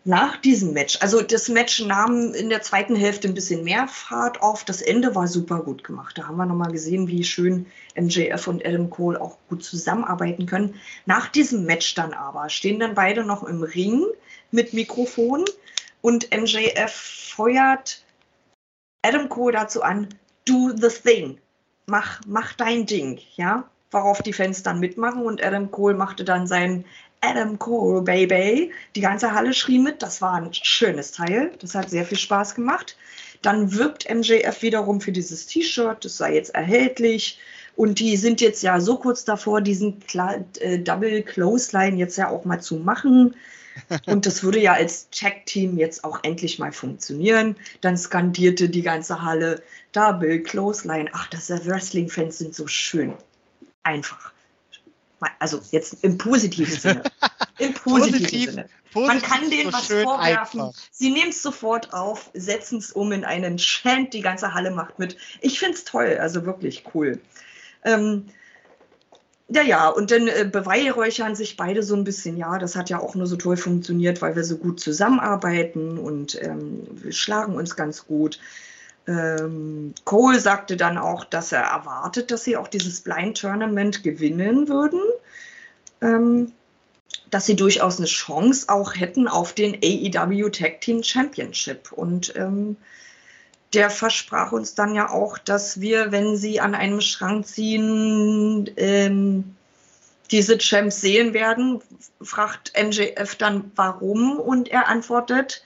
S2: nach diesem Match, also das Match nahm in der zweiten Hälfte ein bisschen mehr Fahrt auf. Das Ende war super gut gemacht. Da haben wir nochmal gesehen, wie schön MJF und Adam Cole auch gut zusammenarbeiten können. Nach diesem Match dann aber stehen dann beide noch im Ring mit Mikrofon und MJF feuert Adam Cole dazu an, do the thing. Mach, mach dein Ding, ja? Worauf die Fans dann mitmachen und Adam Cole machte dann sein Adam Cole, Baby. Die ganze Halle schrie mit. Das war ein schönes Teil. Das hat sehr viel Spaß gemacht. Dann wirbt MJF wiederum für dieses T-Shirt. Das sei jetzt erhältlich. Und die sind jetzt ja so kurz davor, diesen Kla äh, Double Clothesline jetzt ja auch mal zu machen. Und das würde ja als Check-Team jetzt auch endlich mal funktionieren. Dann skandierte die ganze Halle Double Clothesline. Ach, das Wrestling-Fans sind so schön. Einfach. Also jetzt im positiven Sinne. Im positiven Positiv, Sinne. Man kann denen so was vorwerfen. Einfach. Sie nehmen es sofort auf, setzen es um in einen Chant, die ganze Halle macht mit. Ich finde es toll, also wirklich cool. Ähm, ja, ja, und dann äh, beweihräuchern sich beide so ein bisschen. Ja, das hat ja auch nur so toll funktioniert, weil wir so gut zusammenarbeiten und ähm, wir schlagen uns ganz gut. Ähm, Cole sagte dann auch, dass er erwartet, dass sie auch dieses Blind Tournament gewinnen würden. Ähm, dass sie durchaus eine Chance auch hätten auf den AEW Tag Team Championship. Und ähm, der versprach uns dann ja auch, dass wir, wenn sie an einem Schrank ziehen, ähm, diese Champs sehen werden. Fragt MJF dann warum und er antwortet,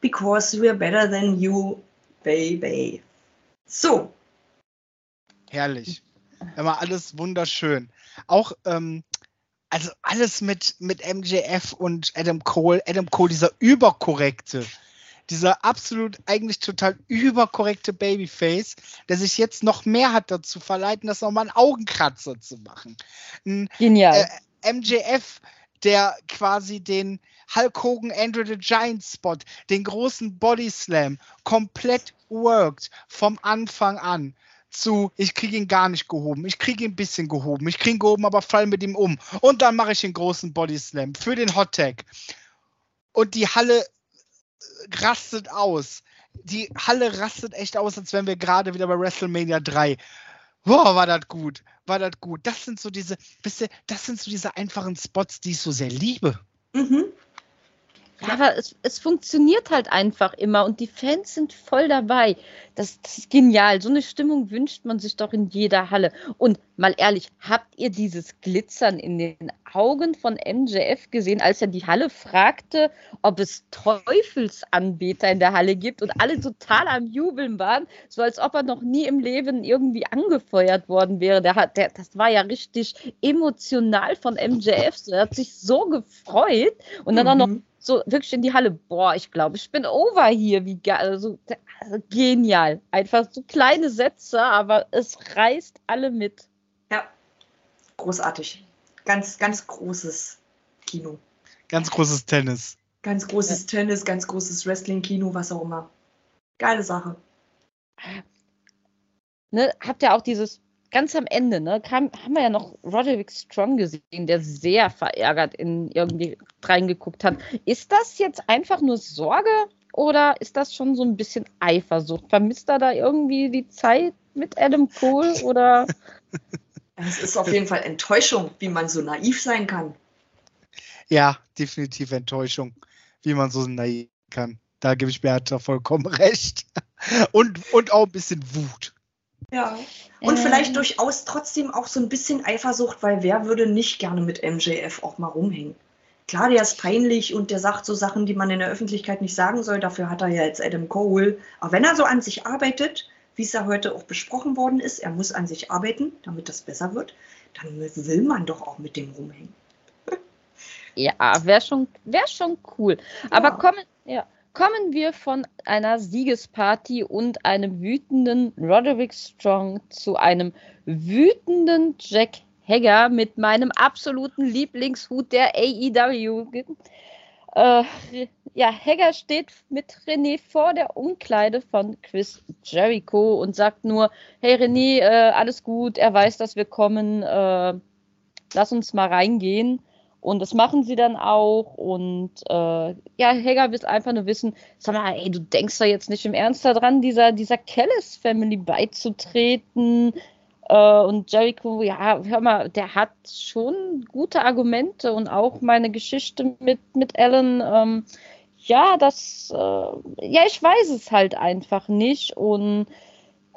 S2: because we're better than you Baby. So.
S3: Herrlich. Immer alles wunderschön. Auch, ähm, also alles mit, mit MJF und Adam Cole. Adam Cole, dieser überkorrekte, dieser absolut eigentlich total überkorrekte Babyface, der sich jetzt noch mehr hat dazu verleiten, das nochmal einen Augenkratzer zu machen.
S1: Ein, Genial.
S3: Äh, MJF, der quasi den, Hulk Hogan Andrew the Giant Spot, den großen Body Slam, komplett worked vom Anfang an zu, ich kriege ihn gar nicht gehoben, ich kriege ihn ein bisschen gehoben, ich kriege ihn gehoben, aber fall mit ihm um. Und dann mache ich den großen Body Slam für den Hot Tag. Und die Halle rastet aus. Die Halle rastet echt aus, als wären wir gerade wieder bei WrestleMania 3. Boah, war das gut, war das gut. Das sind so diese, wisst ihr, das sind so diese einfachen Spots, die ich so sehr liebe. Mhm.
S1: Ja, aber es, es funktioniert halt einfach immer und die Fans sind voll dabei. Das, das ist genial. So eine Stimmung wünscht man sich doch in jeder Halle. Und mal ehrlich, habt ihr dieses Glitzern in den Augen von MJF gesehen, als er die Halle fragte, ob es Teufelsanbeter in der Halle gibt und alle total am Jubeln waren, so als ob er noch nie im Leben irgendwie angefeuert worden wäre. Der hat, der, das war ja richtig emotional von MJF. Er hat sich so gefreut und dann mhm. auch noch mhm so wirklich in die Halle, boah, ich glaube, ich bin over hier, wie geil, also, also, genial. Einfach so kleine Sätze, aber es reißt alle mit.
S2: Ja, großartig. Ganz, ganz großes Kino.
S3: Ganz großes Tennis.
S2: Ganz großes ja. Tennis, ganz großes Wrestling-Kino, was auch immer. Geile Sache.
S1: Ne, habt ihr auch dieses ganz am Ende, ne, kam, haben wir ja noch Roderick Strong gesehen, der sehr verärgert in irgendwie reingeguckt hat. Ist das jetzt einfach nur Sorge oder ist das schon so ein bisschen Eifersucht? Vermisst er da irgendwie die Zeit mit Adam Cole oder?
S2: Es ist auf jeden Fall Enttäuschung, wie man so naiv sein kann.
S3: Ja, definitiv Enttäuschung, wie man so naiv kann. Da gebe ich Bertha vollkommen recht. Und, und auch ein bisschen Wut.
S2: Ja. Und ähm. vielleicht durchaus trotzdem auch so ein bisschen Eifersucht, weil wer würde nicht gerne mit MJF auch mal rumhängen? Klar, der ist peinlich und der sagt so Sachen, die man in der Öffentlichkeit nicht sagen soll. Dafür hat er ja jetzt Adam Cole. Aber wenn er so an sich arbeitet, wie es ja heute auch besprochen worden ist, er muss an sich arbeiten, damit das besser wird, dann will man doch auch mit dem rumhängen.
S1: Ja, wäre schon, wär schon cool. Aber ja. kommen, ja, kommen wir von einer Siegesparty und einem wütenden Roderick Strong zu einem wütenden Jack Hager mit meinem absoluten Lieblingshut der AEW. Äh, ja, Hager steht mit René vor der Umkleide von Chris Jericho und sagt nur, hey René, äh, alles gut, er weiß, dass wir kommen, äh, lass uns mal reingehen. Und das machen sie dann auch. Und äh, ja, Hager will einfach nur wissen, sag mal, ey, du denkst da jetzt nicht im Ernst daran, dieser, dieser Kellis Family beizutreten. Äh, und Jericho, ja, hör mal, der hat schon gute Argumente und auch meine Geschichte mit, mit Alan. Ähm, ja, das, äh, ja, ich weiß es halt einfach nicht. Und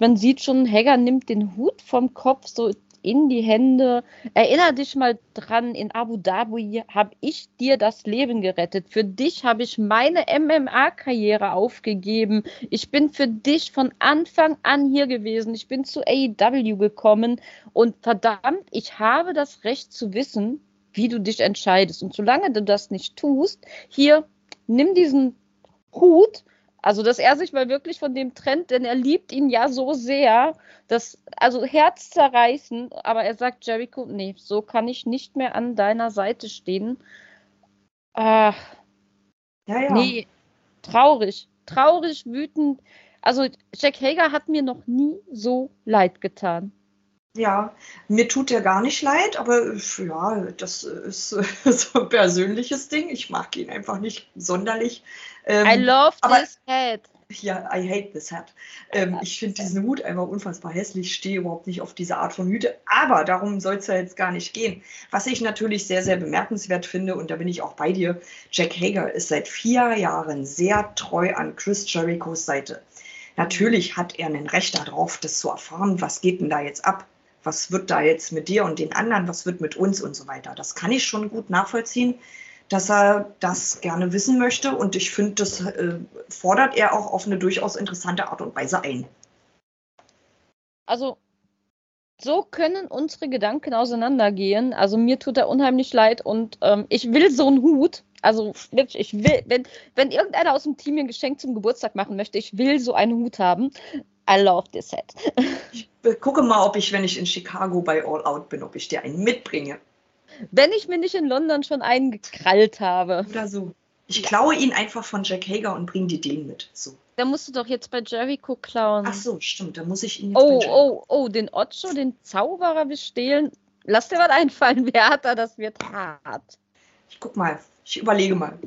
S1: man sieht schon, Hager nimmt den Hut vom Kopf, so in die Hände. Erinner dich mal dran, in Abu Dhabi habe ich dir das Leben gerettet. Für dich habe ich meine MMA-Karriere aufgegeben. Ich bin für dich von Anfang an hier gewesen. Ich bin zu AEW gekommen und verdammt, ich habe das Recht zu wissen, wie du dich entscheidest. Und solange du das nicht tust, hier, nimm diesen Hut also, dass er sich mal wirklich von dem trennt, denn er liebt ihn ja so sehr, dass, also Herz zerreißen, aber er sagt Jericho, nee, so kann ich nicht mehr an deiner Seite stehen. Ach, ja, ja. Nee, traurig, traurig, wütend. Also, Jack Hager hat mir noch nie so leid getan.
S2: Ja, mir tut er gar nicht leid, aber ja, das ist so ein persönliches Ding. Ich mag ihn einfach nicht sonderlich.
S1: Ähm, I love aber, this hat.
S2: Ja, I hate this hat. Ähm, ich finde diesen Hut einfach unfassbar hässlich, stehe überhaupt nicht auf diese Art von Hüte, aber darum soll es ja jetzt gar nicht gehen. Was ich natürlich sehr, sehr bemerkenswert finde, und da bin ich auch bei dir, Jack Hager ist seit vier Jahren sehr treu an Chris Jerichos Seite. Natürlich hat er ein Recht darauf, das zu erfahren, was geht denn da jetzt ab was wird da jetzt mit dir und den anderen, was wird mit uns und so weiter. Das kann ich schon gut nachvollziehen, dass er das gerne wissen möchte und ich finde, das äh, fordert er auch auf eine durchaus interessante Art und Weise ein.
S1: Also so können unsere Gedanken auseinandergehen. Also mir tut er unheimlich leid und ähm, ich will so einen Hut. Also wirklich, ich will, wenn, wenn irgendeiner aus dem Team mir ein Geschenk zum Geburtstag machen möchte, ich will so einen Hut haben. I love this set.
S2: ich gucke mal, ob ich, wenn ich in Chicago bei All Out bin, ob ich dir einen mitbringe.
S1: Wenn ich mir nicht in London schon einen gekrallt habe.
S2: Oder so. Ich klaue ihn einfach von Jack Hager und bringe dir den mit. So.
S1: Da musst du doch jetzt bei Jericho klauen.
S2: Ach so, stimmt. Da muss ich ihn jetzt
S1: Oh, oh, oh, den Ocho, den Zauberer bestehlen. Lass dir was einfallen. Da das wird hart.
S2: Ich guck mal. Ich überlege mal.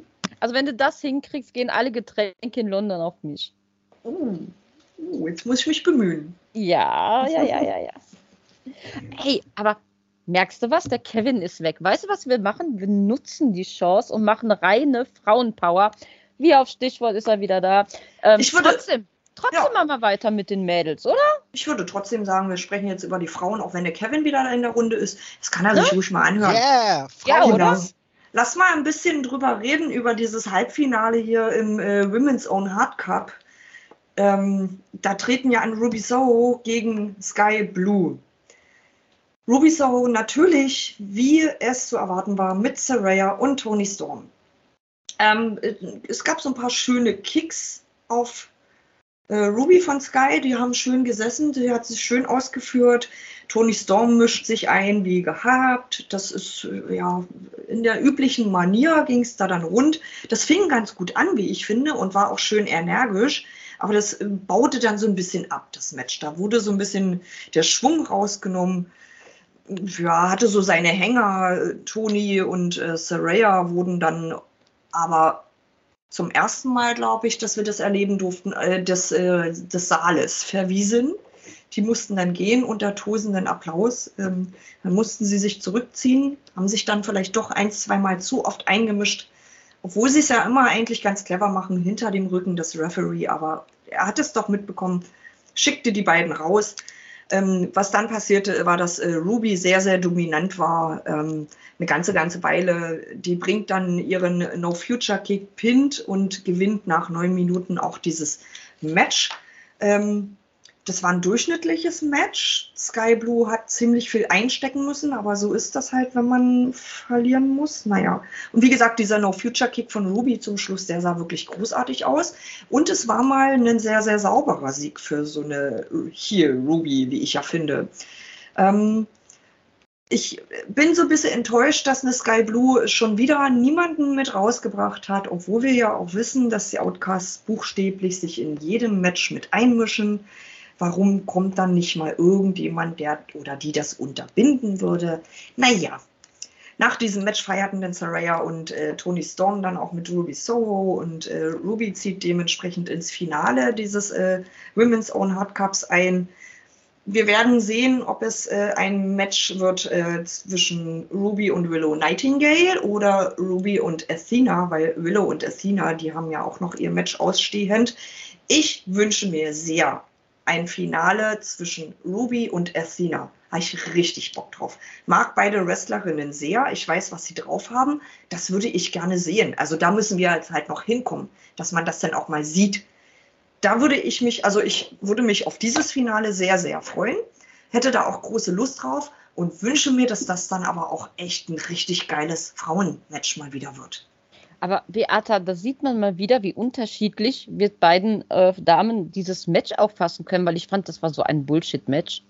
S1: Also wenn du das hinkriegst, gehen alle Getränke in London auf mich.
S2: Oh. Uh, jetzt muss ich mich bemühen.
S1: Ja, ja, ja, ja, ja. Hey, aber merkst du was? Der Kevin ist weg. Weißt du, was wir machen? Wir nutzen die Chance und machen reine Frauenpower. Wie auf Stichwort ist er wieder da. Ähm,
S2: Ich würde-
S1: trotzdem, trotzdem
S2: Ja.
S1: machen wir weiter mit den Mädels, oder?
S2: Ich würde trotzdem sagen, wir sprechen jetzt über die Frauen, auch wenn der Kevin wieder in der Runde ist. Das kann er sich ruhig mal anhören.
S3: Yeah,
S1: Ja,
S3: Frauen.
S1: oder?
S2: Lass mal ein bisschen drüber reden, über dieses Halbfinale hier im äh, Women's Own Hard Cup. Ähm, da treten ja an Ruby Soho gegen Sky Blue. Ruby Soho natürlich, wie es zu erwarten war, mit Saraya und Tony Storm. Ähm, äh, es gab so ein paar schöne Kicks auf äh, Ruby von Sky, die haben schön gesessen, die hat sich schön ausgeführt. Tony Storm mischt sich ein wie gehabt. Das ist äh, ja in der üblichen Manier ging es da dann rund. Das fing ganz gut an, wie ich finde, und war auch schön energisch. Aber das äh, baute dann so ein bisschen ab, das Match. Da wurde so ein bisschen der Schwung rausgenommen. Ja, hatte so seine Hänger. Tony und äh, Saraya wurden dann aber zum ersten Mal, glaube ich, dass wir das erleben durften, äh, des, äh, des Saales verwiesen. Die mussten dann gehen unter tosenden Applaus. Ähm, dann mussten sie sich zurückziehen, haben sich dann vielleicht doch ein, zweimal zu oft eingemischt, obwohl sie es ja immer eigentlich ganz clever machen, hinter dem Rücken des Referee. Aber er hat es doch mitbekommen, schickte die beiden raus. Ähm, was dann passierte, war, dass äh, Ruby sehr, sehr dominant war. Ähm, eine ganze, ganze Weile. Die bringt dann ihren No Future Kick, pinnt und gewinnt nach neun Minuten auch dieses Match. Ähm, das war ein durchschnittliches Match. Sky Blue hat ziemlich viel einstecken müssen, aber so ist das halt, wenn man verlieren muss. Naja. Und wie gesagt, dieser No Future Kick von Ruby zum Schluss, der sah wirklich großartig aus. Und es war mal ein sehr, sehr sauberer Sieg für so eine hier Ruby, wie ich ja finde. Ähm, ich bin so ein bisschen enttäuscht, dass eine Sky Blue schon wieder niemanden mit rausgebracht hat, obwohl wir ja auch wissen, dass die Outcasts buchstäblich sich in jedem Match mit einmischen. Warum kommt dann nicht mal irgendjemand, der oder die das unterbinden würde? Naja, nach diesem Match feierten dann Saraya und äh, Tony Storm dann auch mit Ruby Soho und äh, Ruby zieht dementsprechend ins Finale dieses äh, Women's Own Hard Cups ein. Wir werden sehen, ob es äh, ein Match wird äh, zwischen Ruby und Willow Nightingale oder Ruby und Athena, weil Willow und Athena, die haben ja auch noch ihr Match ausstehend. Ich wünsche mir sehr ein Finale zwischen Ruby und Athena. Habe ich richtig Bock drauf. Mag beide Wrestlerinnen sehr. Ich weiß, was sie drauf haben. Das würde ich gerne sehen. Also da müssen wir jetzt halt noch hinkommen, dass man das dann auch mal sieht. Da würde ich mich, also ich würde mich auf dieses Finale sehr, sehr freuen. Hätte da auch große Lust drauf und wünsche mir, dass das dann aber auch echt ein richtig geiles Frauenmatch mal wieder wird.
S1: Aber Beata, da sieht man mal wieder, wie unterschiedlich wir beiden äh, Damen dieses Match auffassen können, weil ich fand, das war so ein Bullshit-Match.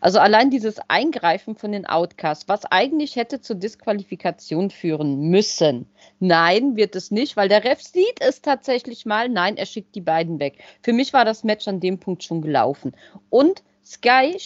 S1: Also allein dieses Eingreifen von den Outcasts, was eigentlich hätte zur Disqualifikation führen müssen. Nein, wird es nicht, weil der Ref sieht es tatsächlich mal. Nein, er schickt die beiden weg. Für mich war das Match an dem Punkt schon gelaufen. Und Sky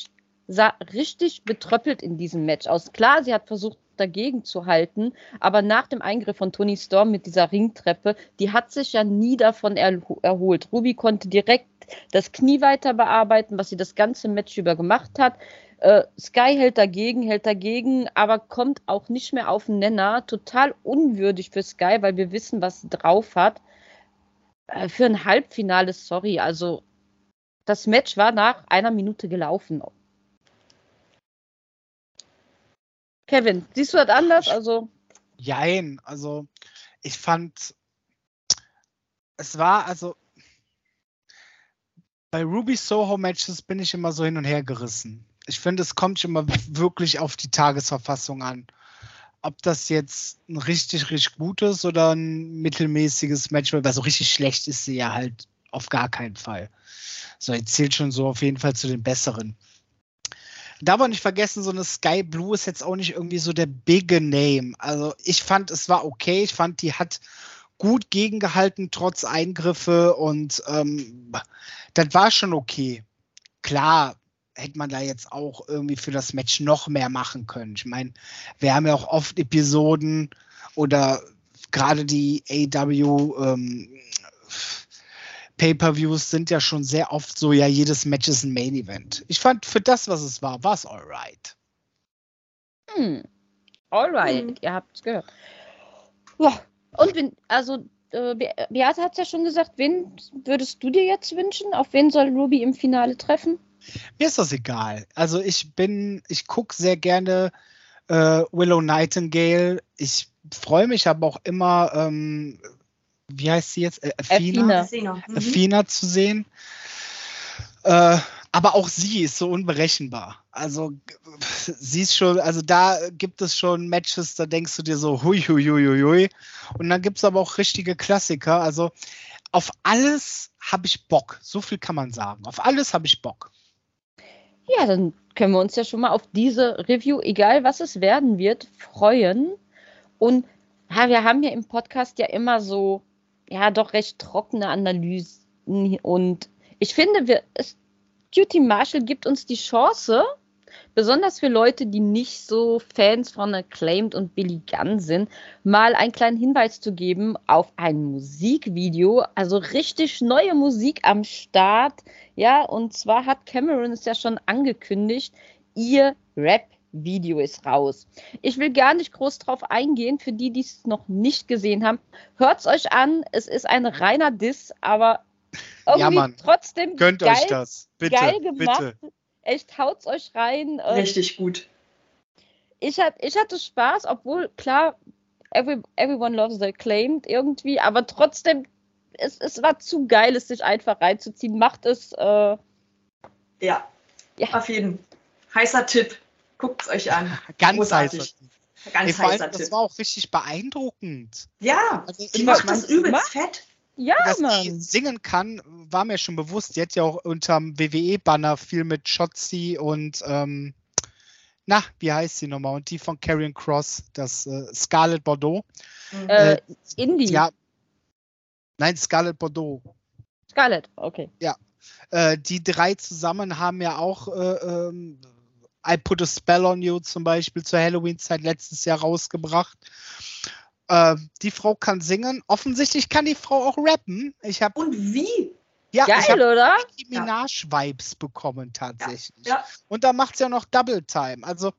S1: sah richtig betröppelt in diesem Match aus. Klar, sie hat versucht, dagegen zu halten, aber nach dem Eingriff von Tony Storm mit dieser Ringtreppe, die hat sich ja nie davon erho erholt. Ruby konnte direkt das Knie weiter bearbeiten, was sie das ganze Match über gemacht hat. Äh, Sky hält dagegen, hält dagegen, aber kommt auch nicht mehr auf den Nenner. Total unwürdig für Sky, weil wir wissen, was sie drauf hat. Äh, für ein Halbfinale, sorry, also das Match war nach einer Minute gelaufen. Kevin, siehst du das anders? Also,
S3: Jein, also ich fand, es war also bei Ruby Soho Matches bin ich immer so hin und her gerissen. Ich finde, es kommt immer wirklich auf die Tagesverfassung an. Ob das jetzt ein richtig, richtig gutes oder ein mittelmäßiges Match wird, weil so richtig schlecht ist sie ja halt auf gar keinen Fall. So, jetzt zählt schon so auf jeden Fall zu den besseren. Darf man nicht vergessen, so eine Sky Blue ist jetzt auch nicht irgendwie so der bigge Name. Also ich fand, es war okay. Ich fand, die hat gut gegengehalten, trotz Eingriffe und ähm, das war schon okay. Klar, hätte man da jetzt auch irgendwie für das Match noch mehr machen können. Ich meine, wir haben ja auch oft Episoden oder gerade die AW ähm, Pay-per-Views sind ja schon sehr oft so, ja, jedes Match ist ein Main-Event. Ich fand, für das, was es war, war es alright.
S1: Hm. Alright,
S2: Mhm.
S1: ihr habt es gehört. Ja, und wenn, also, äh, Be Beate hat es ja schon gesagt, wen würdest du dir jetzt wünschen? Auf wen soll Ruby im Finale treffen?
S3: Mir ist das egal. Also ich bin, ich gucke sehr gerne äh, Willow Nightingale. Ich freue mich aber auch immer, ähm, wie heißt sie jetzt? Äh,
S1: Athena.
S3: Athena.
S2: Mhm.
S3: Athena zu sehen. Äh, aber auch sie ist so unberechenbar. Also sie ist schon, also da gibt es schon Matches, da denkst du dir so, hui, hui, hui, hui, hui. Und dann gibt es aber auch richtige Klassiker. Also auf alles habe ich Bock. So viel kann man sagen. Auf alles habe ich Bock.
S1: Ja, dann können wir uns ja schon mal auf diese Review, egal was es werden wird, freuen. Und ja, wir haben ja im Podcast ja immer so, ja, doch recht trockene Analysen. Und ich finde, wir, es, Cutie Marshall gibt uns die Chance, besonders für Leute, die nicht so Fans von Acclaimed und Billy Gunn sind, mal einen kleinen Hinweis zu geben auf ein Musikvideo. Also richtig neue Musik am Start. Ja, und zwar hat Cameron es ja schon angekündigt, ihr Rap-Video ist raus. Ich will gar nicht groß drauf eingehen, für die, die es noch nicht gesehen haben. Hört's euch an, es ist ein reiner Diss, aber irgendwie
S3: Mann.
S1: trotzdem
S3: Gönnt
S1: geil,
S3: euch das. Bitte,
S1: geil gemacht.
S3: bitte.
S1: Echt, haut's euch rein.
S2: Richtig gut.
S1: ich, hat, ich hatte Spaß, obwohl, klar, every, everyone loves the acclaimed irgendwie, aber trotzdem, es, es war zu geil, es sich einfach reinzuziehen. Macht es, äh,
S2: Ja,
S1: Ja.
S2: auf jeden. Heißer Tipp. Guckt es euch an.
S3: Ganz
S2: Großartig.
S3: heiß. Ey,
S2: Ganz
S3: allem,
S2: heißer
S3: das
S2: Tipp.
S3: war auch richtig beeindruckend.
S2: Ja,
S3: Also
S2: die
S3: ich
S2: macht das übelst fett.
S1: ja,
S3: dass die
S1: Mann.
S3: singen kann, war mir schon bewusst. Die hat ja auch unterm WWE-Banner viel mit Shotzi und ähm, na, wie heißt sie nochmal? Und die von Karrion Cross, das äh, Scarlett Bordeaux.
S2: Mhm.
S1: Äh, Indie.
S3: Ja. Nein, Scarlett Bordeaux.
S1: Scarlett, okay.
S3: Äh, die drei zusammen haben ja auch äh, ähm, I Put a Spell on You zum Beispiel zur Halloween-Zeit letztes Jahr rausgebracht. Äh, die Frau kann singen. Offensichtlich kann die Frau auch rappen. Ich habe
S2: Und wie?
S3: ja, ich
S1: Geil,
S3: hab
S1: oder?
S3: Nicki Minaj-Vibes bekommen tatsächlich.
S2: Ja.
S3: Und da macht sie ja noch Double Time. Also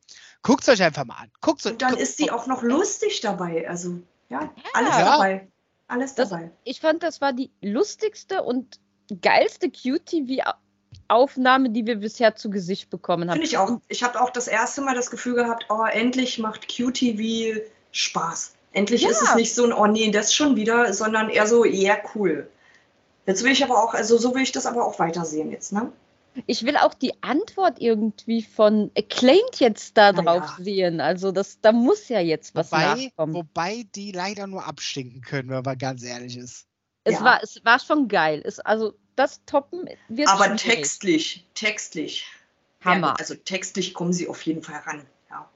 S3: guckt es euch einfach mal an. Guckt's
S2: Und dann
S3: guckt-
S2: ist sie auch noch lustig dabei. Also, ja, alles
S3: Ja.
S2: dabei. Alles
S1: Das-
S2: dabei.
S1: Ich fand, das war die lustigste und geilste QTV-Aufnahme, die wir bisher zu Gesicht bekommen haben.
S2: Finde ich auch. Ich habe auch das erste Mal das Gefühl gehabt, oh, endlich macht QTV Spaß. Endlich ist
S1: Ja.
S2: es nicht so ein, oh nee, das schon wieder, sondern eher so, ja, cool. Jetzt will ich aber auch, also so will ich das aber auch weitersehen jetzt, ne?
S1: Ich will auch die Antwort irgendwie von Acclaimed jetzt da
S2: Na
S1: drauf
S2: ja.
S1: sehen. Also das, da muss ja jetzt was
S3: wobei,
S1: nachkommen.
S3: wobei die leider nur abstinken können, wenn man ganz ehrlich ist.
S1: es,
S2: ja.
S1: war, es war schon geil. Es, also das Toppen wird
S2: Aber textlich, textlich.
S1: Hammer.
S2: Ja, also textlich kommen sie auf jeden Fall ran. Ja.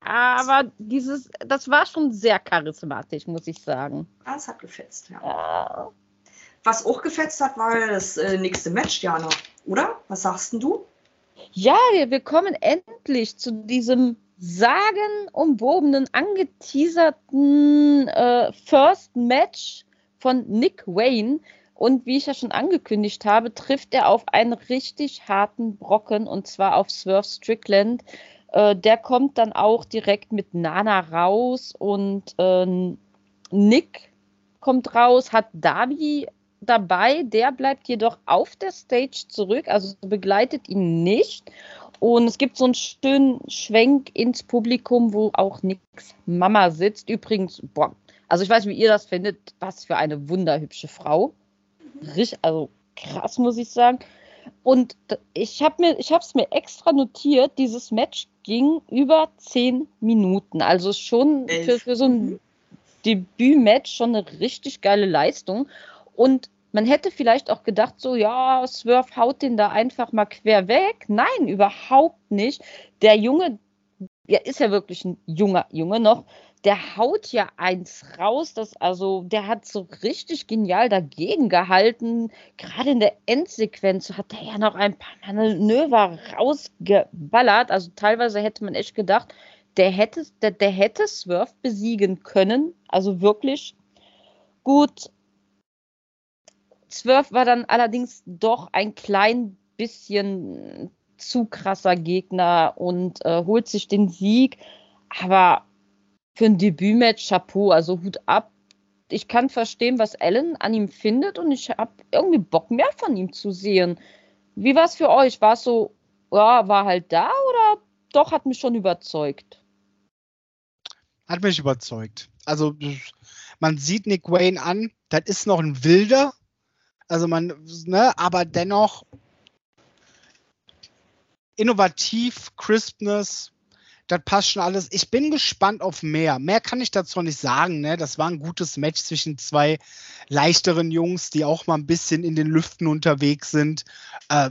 S1: Aber dieses, das war schon sehr charismatisch, muss ich sagen.
S2: Das hat gefetzt, ja.
S1: Ja.
S2: Was auch gefetzt hat, war das äh, nächste Match, Jana. Oder? Was sagst denn du?
S1: Ja, wir, wir kommen endlich zu diesem sagenumwobenen, angeteaserten äh, First Match von Nick Wayne. Und wie ich ja schon angekündigt habe, trifft er auf einen richtig harten Brocken und zwar auf Swerve Strickland. Äh, der kommt dann auch direkt mit Nana raus und äh, Nick kommt raus, hat Darby dabei, der bleibt jedoch auf der Stage zurück, also begleitet ihn nicht. Und es gibt so einen schönen Schwenk ins Publikum, wo auch Nicks Mama sitzt. Übrigens, boah, also ich weiß, wie ihr das findet, was für eine wunderhübsche Frau. Richtig, also krass, muss ich sagen. Und ich habe mir, ich habe es mir extra notiert, dieses Match ging über zehn Minuten. Also schon für, für so ein. Debütmatch schon eine richtig geile Leistung. Und man hätte vielleicht auch gedacht, so, ja, Swerve haut den da einfach mal quer weg. Nein, überhaupt nicht. Der Junge, der ist ja wirklich ein junger Junge noch, der haut ja eins raus, das also, der hat so richtig genial dagegen gehalten. Gerade in der Endsequenz hat er ja noch ein paar Manöver rausgeballert. Also teilweise hätte man echt gedacht, der hätte, der, der hätte Swerve besiegen können. Also wirklich gut. Swerve war dann allerdings doch ein klein bisschen zu krasser Gegner und äh, holt sich den Sieg. Aber für ein Debütmatch Chapeau, also Hut ab. Ich kann verstehen, was Ellen an ihm findet und ich habe irgendwie Bock mehr von ihm zu sehen. Wie war es für euch? War es so, ja, war halt da oder doch hat mich schon überzeugt?
S3: Hat mich überzeugt. Also man sieht Nick Wayne an, das ist noch ein Wilder. Also man, ne, aber dennoch innovativ, Crispness, das passt schon alles. Ich bin gespannt auf mehr. Mehr kann ich dazu nicht sagen. Ne? Das war ein gutes Match zwischen zwei leichteren Jungs, die auch mal ein bisschen in den Lüften unterwegs sind. Äh,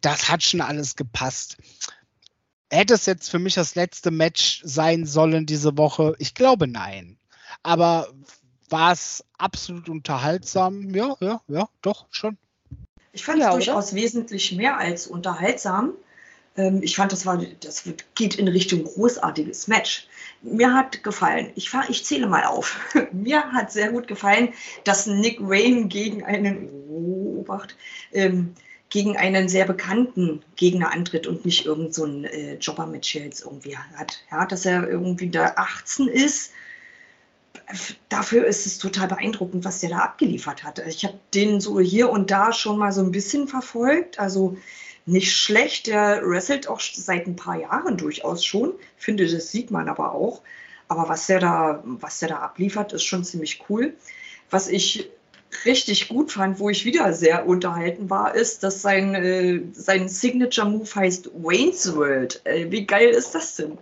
S3: das hat schon alles gepasst. Hätte es jetzt für mich das letzte Match sein sollen diese Woche? Ich glaube nein. Aber war es absolut unterhaltsam? Ja, ja, ja, doch, schon.
S2: Ich fand es ja, durchaus oder? wesentlich mehr als unterhaltsam. Ähm, ich fand, das, war, das geht in Richtung großartiges Match. Mir hat gefallen, ich, fahr, ich zähle mal auf, mir hat sehr gut gefallen, dass Nick Wayne gegen einen, Obacht, ähm, gegen einen sehr bekannten Gegner antritt und nicht irgendein so äh, Jobber-Match jetzt irgendwie hat. Ja, dass er irgendwie da 18 ist, dafür ist es total beeindruckend, was der da abgeliefert hat. Ich habe den so hier und da schon mal so ein bisschen verfolgt. Also nicht schlecht. Der wrestelt auch seit ein paar Jahren durchaus schon. Ich finde, das sieht man aber auch. Aber was der da, was der da abliefert, ist schon ziemlich cool. Was ich richtig gut fand, wo ich wieder sehr unterhalten war, ist, dass sein, äh, sein Signature-Move heißt Wayne's World. Äh, wie geil ist das denn?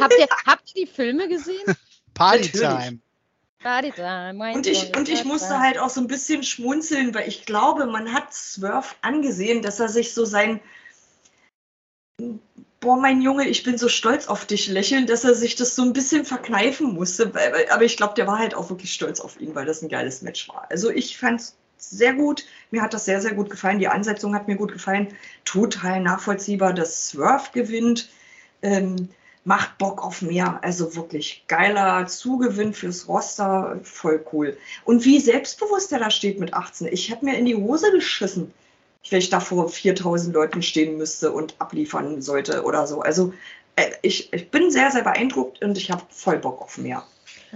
S1: habt, ihr, habt ihr die Filme gesehen?
S3: Partytime.
S2: Und ich, und ich musste halt auch so ein bisschen schmunzeln, weil ich glaube, man hat Swerve angesehen, dass er sich so sein Boah, mein Junge, ich bin so stolz auf dich lächeln, dass er sich das so ein bisschen verkneifen musste. Aber ich glaube, der war halt auch wirklich stolz auf ihn, weil das ein geiles Match war. Also ich fand es sehr gut. Mir hat das sehr, sehr gut gefallen. Die Ansetzung hat mir gut gefallen. Total nachvollziehbar, dass Swerve gewinnt. Ähm, macht Bock auf mehr. Also wirklich geiler Zugewinn fürs Roster, voll cool. Und wie selbstbewusst er da steht mit 18. Ich habe mir in die Hose geschissen, wenn ich da vor 4000 Leuten stehen müsste und abliefern sollte oder so. Also äh, ich, ich bin sehr, sehr beeindruckt und ich habe voll Bock auf mehr.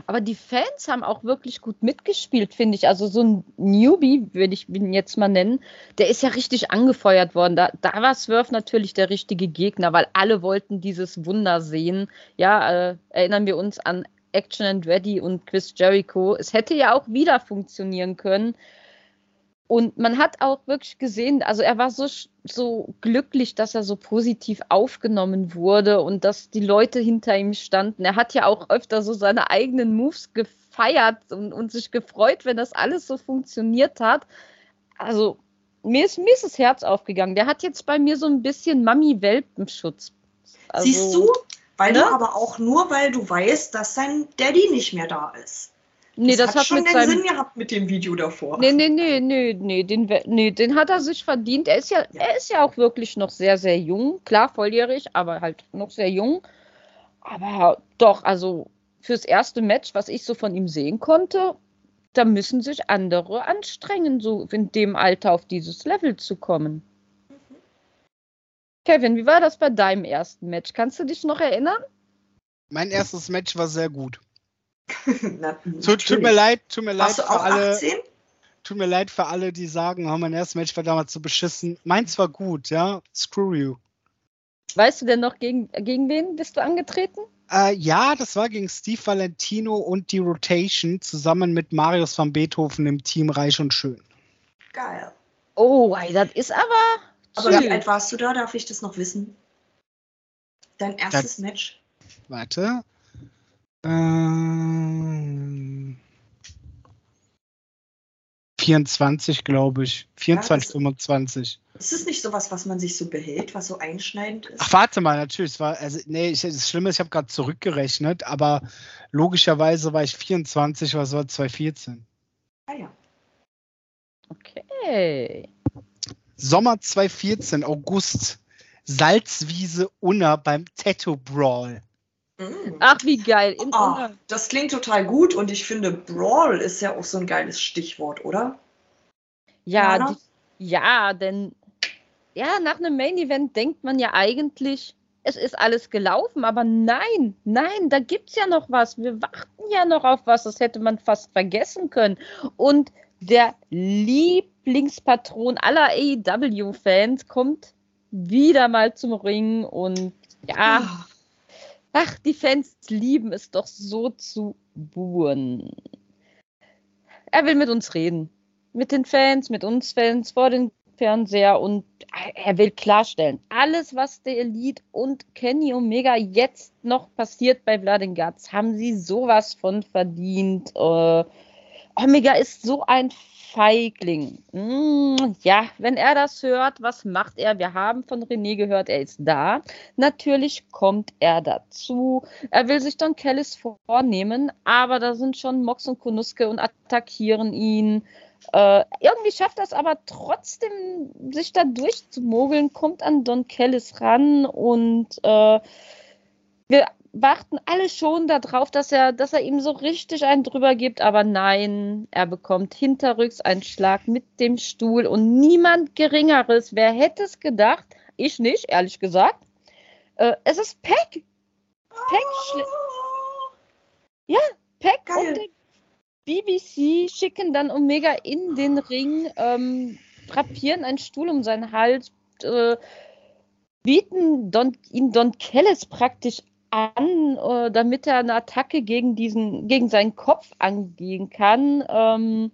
S1: Aber die Fans haben auch wirklich gut mitgespielt, finde ich. Also so ein Newbie, würde ich ihn jetzt mal nennen, der ist ja richtig angefeuert worden. Da, da war Swerve natürlich der richtige Gegner, weil alle wollten dieses Wunder sehen. Ja, äh, erinnern wir uns an Action and Ready und Chris Jericho. Es hätte ja auch wieder funktionieren können. Und man hat auch wirklich gesehen, also er war so, so glücklich, dass er so positiv aufgenommen wurde und dass die Leute hinter ihm standen. Er hat ja auch öfter so seine eigenen Moves gefeiert und, und sich gefreut, wenn das alles so funktioniert hat. Also mir ist, mir ist das Herz aufgegangen. Der hat jetzt bei mir so ein bisschen Mami-Welpenschutz.
S2: Also, Siehst du? Weil ne? du aber auch nur, weil du weißt, dass sein Daddy nicht mehr da ist.
S1: Nee, das, das hat, hat
S2: schon den Sinn gehabt mit dem Video davor.
S1: Nee, nee, nee, nee, nee, den, nee, den hat er sich verdient. Er ist ja, ja, er ist ja auch wirklich noch sehr, sehr jung. Klar, volljährig, aber halt noch sehr jung. Aber doch, also fürs erste Match, was ich so von ihm sehen konnte, da müssen sich andere anstrengen, so in dem Alter auf dieses Level zu kommen. Kevin, wie war das bei deinem ersten Match? Kannst du dich noch erinnern?
S3: Mein erstes Match war sehr gut. Na, tut, tut, mir leid, tut mir leid für alle. 18? Tut mir leid für alle, die sagen, oh, mein erstes Match war damals so beschissen. Meins war gut, ja. Screw you.
S1: Weißt du denn noch, gegen, gegen wen bist du angetreten?
S3: Äh, ja, das war gegen Steve Valentino und die Rotation zusammen mit Marius van Beethoven im Team Reich und Schön.
S2: Geil.
S1: Oh, das ist aber.
S2: Aber wie alt warst du da? Darf ich das noch wissen? Dein erstes das, Match?
S3: Warte. Ähm, 24, glaube ich. 24, ja, 25.
S2: Ist es nicht sowas, was man sich so behält, was so einschneidend ist?
S3: Ach, warte mal, natürlich. Es war, also, nee, ich, das Schlimme ist, ich habe gerade zurückgerechnet, aber logischerweise war ich 24, was war 2014.
S2: Ah ja.
S1: Okay.
S3: Sommer 2014, August. Salzwiese Unna beim Tattoo Brawl.
S1: Mm. Ach, wie geil.
S2: Oh, das klingt total gut und ich finde, Brawl ist ja auch so ein geiles Stichwort, oder?
S1: Ja, die, ja, denn ja, nach einem Main Event denkt man ja eigentlich, es ist alles gelaufen, aber nein, nein, da gibt es ja noch was. Wir warten ja noch auf was, das hätte man fast vergessen können. Und der Lieblingspatron aller AEW-Fans kommt wieder mal zum Ring und ja, ah. Ach, die Fans lieben es doch so zu buhen. Er will mit uns reden. Mit den Fans, mit uns Fans, vor den Fernseher und er will klarstellen, alles, was der Elite und Kenny Omega jetzt noch passiert bei and Guts, haben sie sowas von verdient. Äh, Omega ist so ein Feigling. Mm, ja, wenn er das hört, was macht er? Wir haben von René gehört, er ist da. Natürlich kommt er dazu. Er will sich Don Kellis vornehmen, aber da sind schon Mox und Konuske und attackieren ihn. Äh, irgendwie schafft er es aber trotzdem, sich da durchzumogeln, kommt an Don Kellis ran und äh, wir warten alle schon darauf, dass er, dass er ihm so richtig einen drüber gibt, aber nein, er bekommt hinterrücks einen Schlag mit dem Stuhl und niemand Geringeres. Wer hätte es gedacht? Ich nicht, ehrlich gesagt. Äh, es ist Peck. Peck. Ja, Peck Geil. und der BBC schicken dann Omega in den Ring, ähm, drapieren einen Stuhl um seinen Hals, äh, bieten Don, ihn Don Kellis praktisch an, äh, damit er eine Attacke gegen diesen, gegen seinen Kopf angehen kann. Ähm,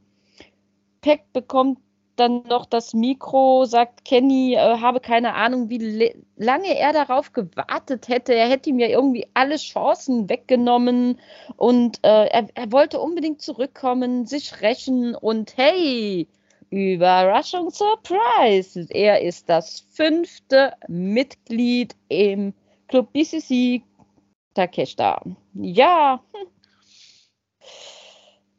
S1: Peck bekommt dann noch das Mikro, sagt Kenny, äh, habe keine Ahnung, wie lange er darauf gewartet hätte. Er hätte ihm ja irgendwie alle Chancen weggenommen und äh, er, er, wollte unbedingt zurückkommen, sich rächen und hey, Überraschung, Surprise! Er ist das fünfte Mitglied im Club BCC Takeshita. Ja.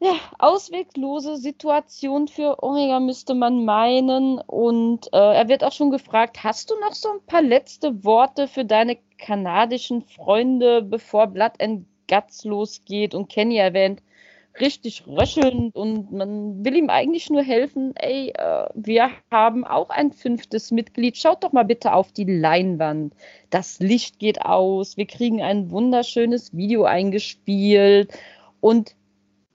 S1: Ja, ausweglose Situation für Omega müsste man meinen. Und äh, er wird auch schon gefragt, hast du noch so ein paar letzte Worte für deine kanadischen Freunde, bevor Blood and Guts losgeht? Und Kenny erwähnt, richtig röchelnd und man will ihm eigentlich nur helfen. Ey, äh, wir haben auch ein fünftes Mitglied. Schaut doch mal bitte auf die Leinwand. Das Licht geht aus. Wir kriegen ein wunderschönes Video eingespielt. Und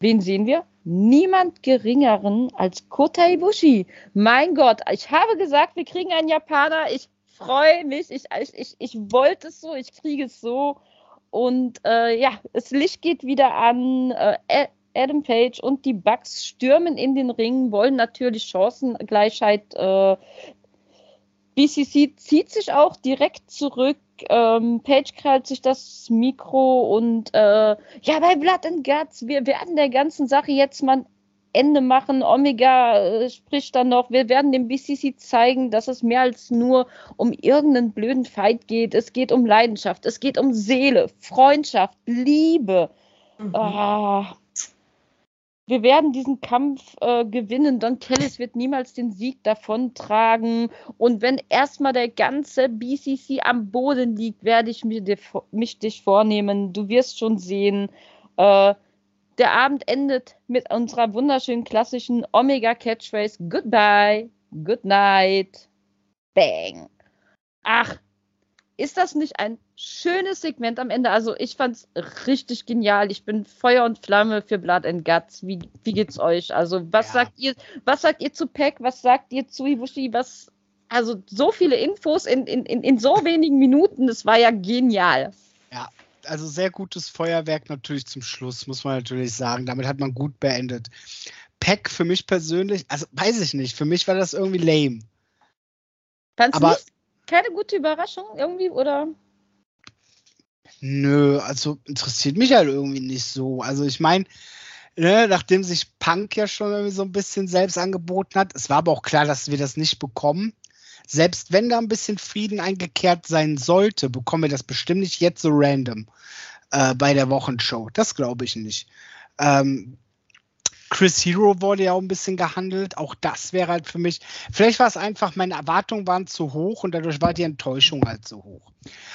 S1: Wen sehen wir? Niemand geringeren als Kota Ibushi. Mein Gott, ich habe gesagt, wir kriegen einen Japaner. Ich freue mich. Ich, ich, ich wollte es so, ich kriege es so. Und äh, ja, das Licht geht wieder an. Äh, Adam Page und die Bucks stürmen in den Ring, wollen natürlich Chancengleichheit. Äh, BCC zieht sich auch direkt zurück ähm, Page krallt sich das Mikro und äh, ja, bei Blood and Guts, wir werden der ganzen Sache jetzt mal ein Ende machen. Omega äh, spricht dann noch, wir werden dem BCC zeigen, dass es mehr als nur um irgendeinen blöden Fight geht. Es geht um Leidenschaft, es geht um Seele, Freundschaft, Liebe. Mhm. Oh, wir werden diesen Kampf äh, gewinnen. Don Kellis wird niemals den Sieg davontragen. Und wenn erstmal der ganze BCC am Boden liegt, werde ich mir, mich dich vornehmen. Du wirst schon sehen. Äh, der Abend endet mit unserer wunderschönen klassischen Omega Catchphrase. Goodbye, good night, bang. Ach, ist das nicht ein schönes Segment am Ende? Also ich fand es richtig genial. Ich bin Feuer und Flamme für Blood and Guts. Wie, wie geht's euch? Also was ja. sagt ihr, was sagt ihr zu Peck? Was sagt ihr zu Ibushi? Was, also so viele Infos in, in, in, in so wenigen Minuten, das war ja genial.
S3: Ja, also sehr gutes Feuerwerk natürlich zum Schluss, muss man natürlich sagen. Damit hat man gut beendet. Peck für mich persönlich, also weiß ich nicht, für mich war das irgendwie lame.
S1: Fandst du nicht? Keine gute Überraschung irgendwie, oder?
S3: Nö, also interessiert mich halt irgendwie nicht so. Also ich meine, ne, nachdem sich Punk ja schon irgendwie so ein bisschen selbst angeboten hat, es war aber auch klar, dass wir das nicht bekommen. Selbst wenn da ein bisschen Frieden eingekehrt sein sollte, bekommen wir das bestimmt nicht jetzt so random äh, bei der Wochenshow. Das glaube ich nicht. Ähm, Chris Hero wurde ja auch ein bisschen gehandelt. Auch das wäre halt für mich. Vielleicht war es einfach, meine Erwartungen waren zu hoch und dadurch war die Enttäuschung halt so hoch.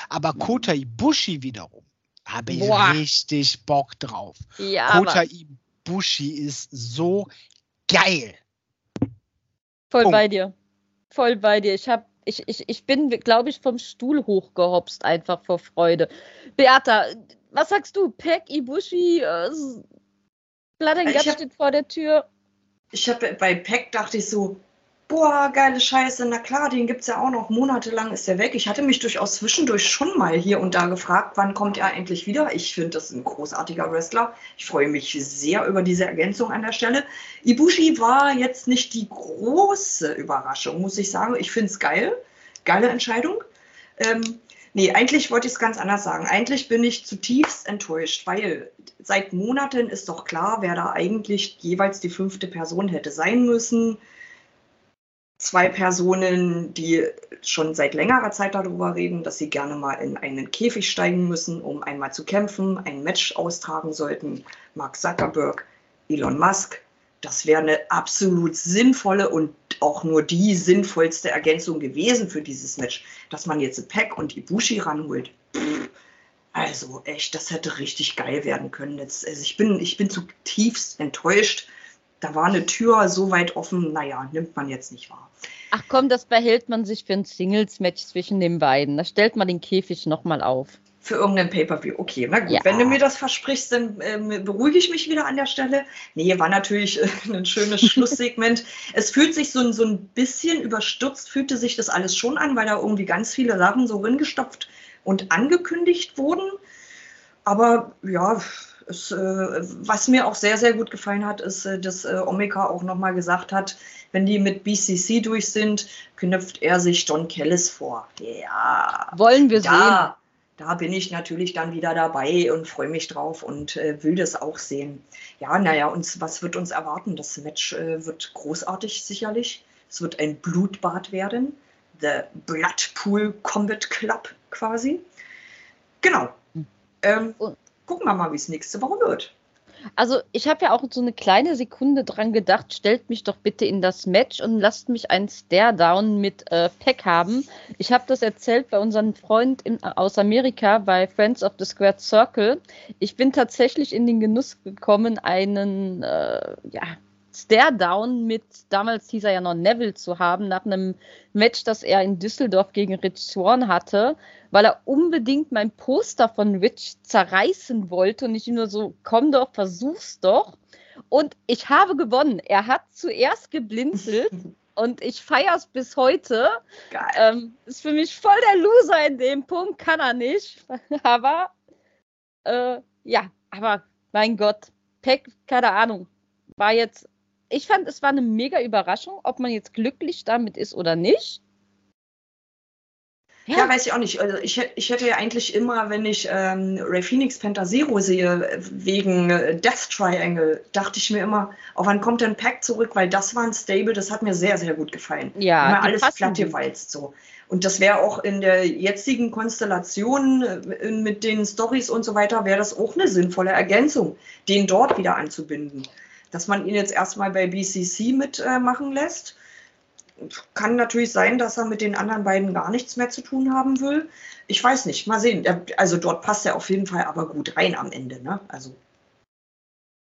S3: Aber. Kota Ibushi wiederum habe ich Boah. richtig Bock drauf. Ja, Kota Ibushi ist so geil.
S1: Voll oh. bei dir. Voll bei dir. Ich habe Ich, ich, ich bin, glaube ich, vom Stuhl hochgehopst einfach vor Freude. Beata, was sagst du? Peck, Ibushi, äh, Blood and Guts steht vor der Tür.
S2: Ich habe bei Peck dachte ich so, boah, geile Scheiße, na klar, den gibt es ja auch noch, monatelang ist er weg. Ich hatte mich durchaus zwischendurch schon mal hier und da gefragt, wann kommt er endlich wieder. Ich finde, das ist ein großartiger Wrestler. Ich freue mich sehr über diese Ergänzung an der Stelle. Ibushi war jetzt nicht die große Überraschung, muss ich sagen. Ich finde es geil. Geile Entscheidung. Ähm, nee, eigentlich wollte ich es ganz anders sagen. Eigentlich bin ich zutiefst enttäuscht, weil seit Monaten ist doch klar, wer da eigentlich jeweils die fünfte Person hätte sein müssen zwei Personen, die schon seit längerer Zeit darüber reden, dass sie gerne mal in einen Käfig steigen müssen, um einmal zu kämpfen, ein Match austragen sollten. Mark Zuckerberg, Elon Musk. Das wäre eine absolut sinnvolle und auch nur die sinnvollste Ergänzung gewesen für dieses Match. Dass man jetzt Pack und Ibushi ranholt. Also echt, das hätte richtig geil werden können. Jetzt, also ich, bin, ich bin zutiefst enttäuscht da war eine Tür so weit offen, naja, nimmt man jetzt nicht wahr.
S1: Ach komm, das behält man sich für ein Singles-Match zwischen den beiden. Da stellt man den Käfig nochmal auf.
S2: Für irgendein Pay-Per-View. Okay, na gut. Ja. Wenn du mir das versprichst, dann äh, beruhige ich mich wieder an der Stelle. Nee, war natürlich äh, ein schönes Schlusssegment. es fühlt sich so, so ein bisschen überstürzt, fühlte sich das alles schon an, weil da irgendwie ganz viele Sachen so ringestopft und angekündigt wurden. Aber ja, es, äh, was mir auch sehr, sehr gut gefallen hat, ist, äh, dass äh, Omega auch nochmal gesagt hat, wenn die mit BCC durch sind, knüpft er sich John Kellis vor. Ja.
S1: Wollen wir
S2: da, sehen. Da bin ich natürlich dann wieder dabei und freue mich drauf und äh, will das auch sehen. Ja, naja, und was wird uns erwarten? Das Match äh, wird großartig sicherlich. Es wird ein Blutbad werden. The Bloodpool Combat Club quasi. Genau. Hm. Ähm, gucken wir mal, wie es nächste Woche wird.
S1: Also ich habe ja auch so eine kleine Sekunde dran gedacht, stellt mich doch bitte in das Match und lasst mich einen Stare-Down mit äh, Peck haben. Ich habe das erzählt bei unserem Freund in, aus Amerika bei Friends of the Squared Circle. Ich bin tatsächlich in den Genuss gekommen, einen äh, ja, Stare-Down mit, damals hieß er ja noch Neville zu haben, nach einem Match, das er in Düsseldorf gegen Rich Swan hatte, weil er unbedingt mein Poster von Rich zerreißen wollte und ich ihm nur so, komm doch, versuch's doch. Und ich habe gewonnen. Er hat zuerst geblinzelt und ich feiere es bis heute. Ähm, ist für mich voll der Loser in dem Punkt, kann er nicht. aber äh, ja, aber mein Gott, Peck, keine Ahnung, war jetzt ich fand, es war eine mega Überraschung, ob man jetzt glücklich damit ist oder nicht.
S2: Ja, ja weiß ich auch nicht. Also ich, ich hätte ja eigentlich immer, wenn ich ähm, Ray Phoenix Pentasero sehe, wegen äh, Death Triangle, dachte ich mir immer, oh, wann kommt denn Pack zurück? Weil das war ein Stable, das hat mir sehr, sehr gut gefallen.
S1: Ja,
S2: immer alles platt gewalzt so. Und das wäre auch in der jetzigen Konstellation äh, mit den Stories und so weiter, wäre das auch eine sinnvolle Ergänzung, den dort wieder anzubinden dass man ihn jetzt erstmal bei BCC mitmachen äh, lässt. Kann natürlich sein, dass er mit den anderen beiden gar nichts mehr zu tun haben will. Ich weiß nicht, mal sehen. Also dort passt er auf jeden Fall aber gut rein am Ende. Ne? Also.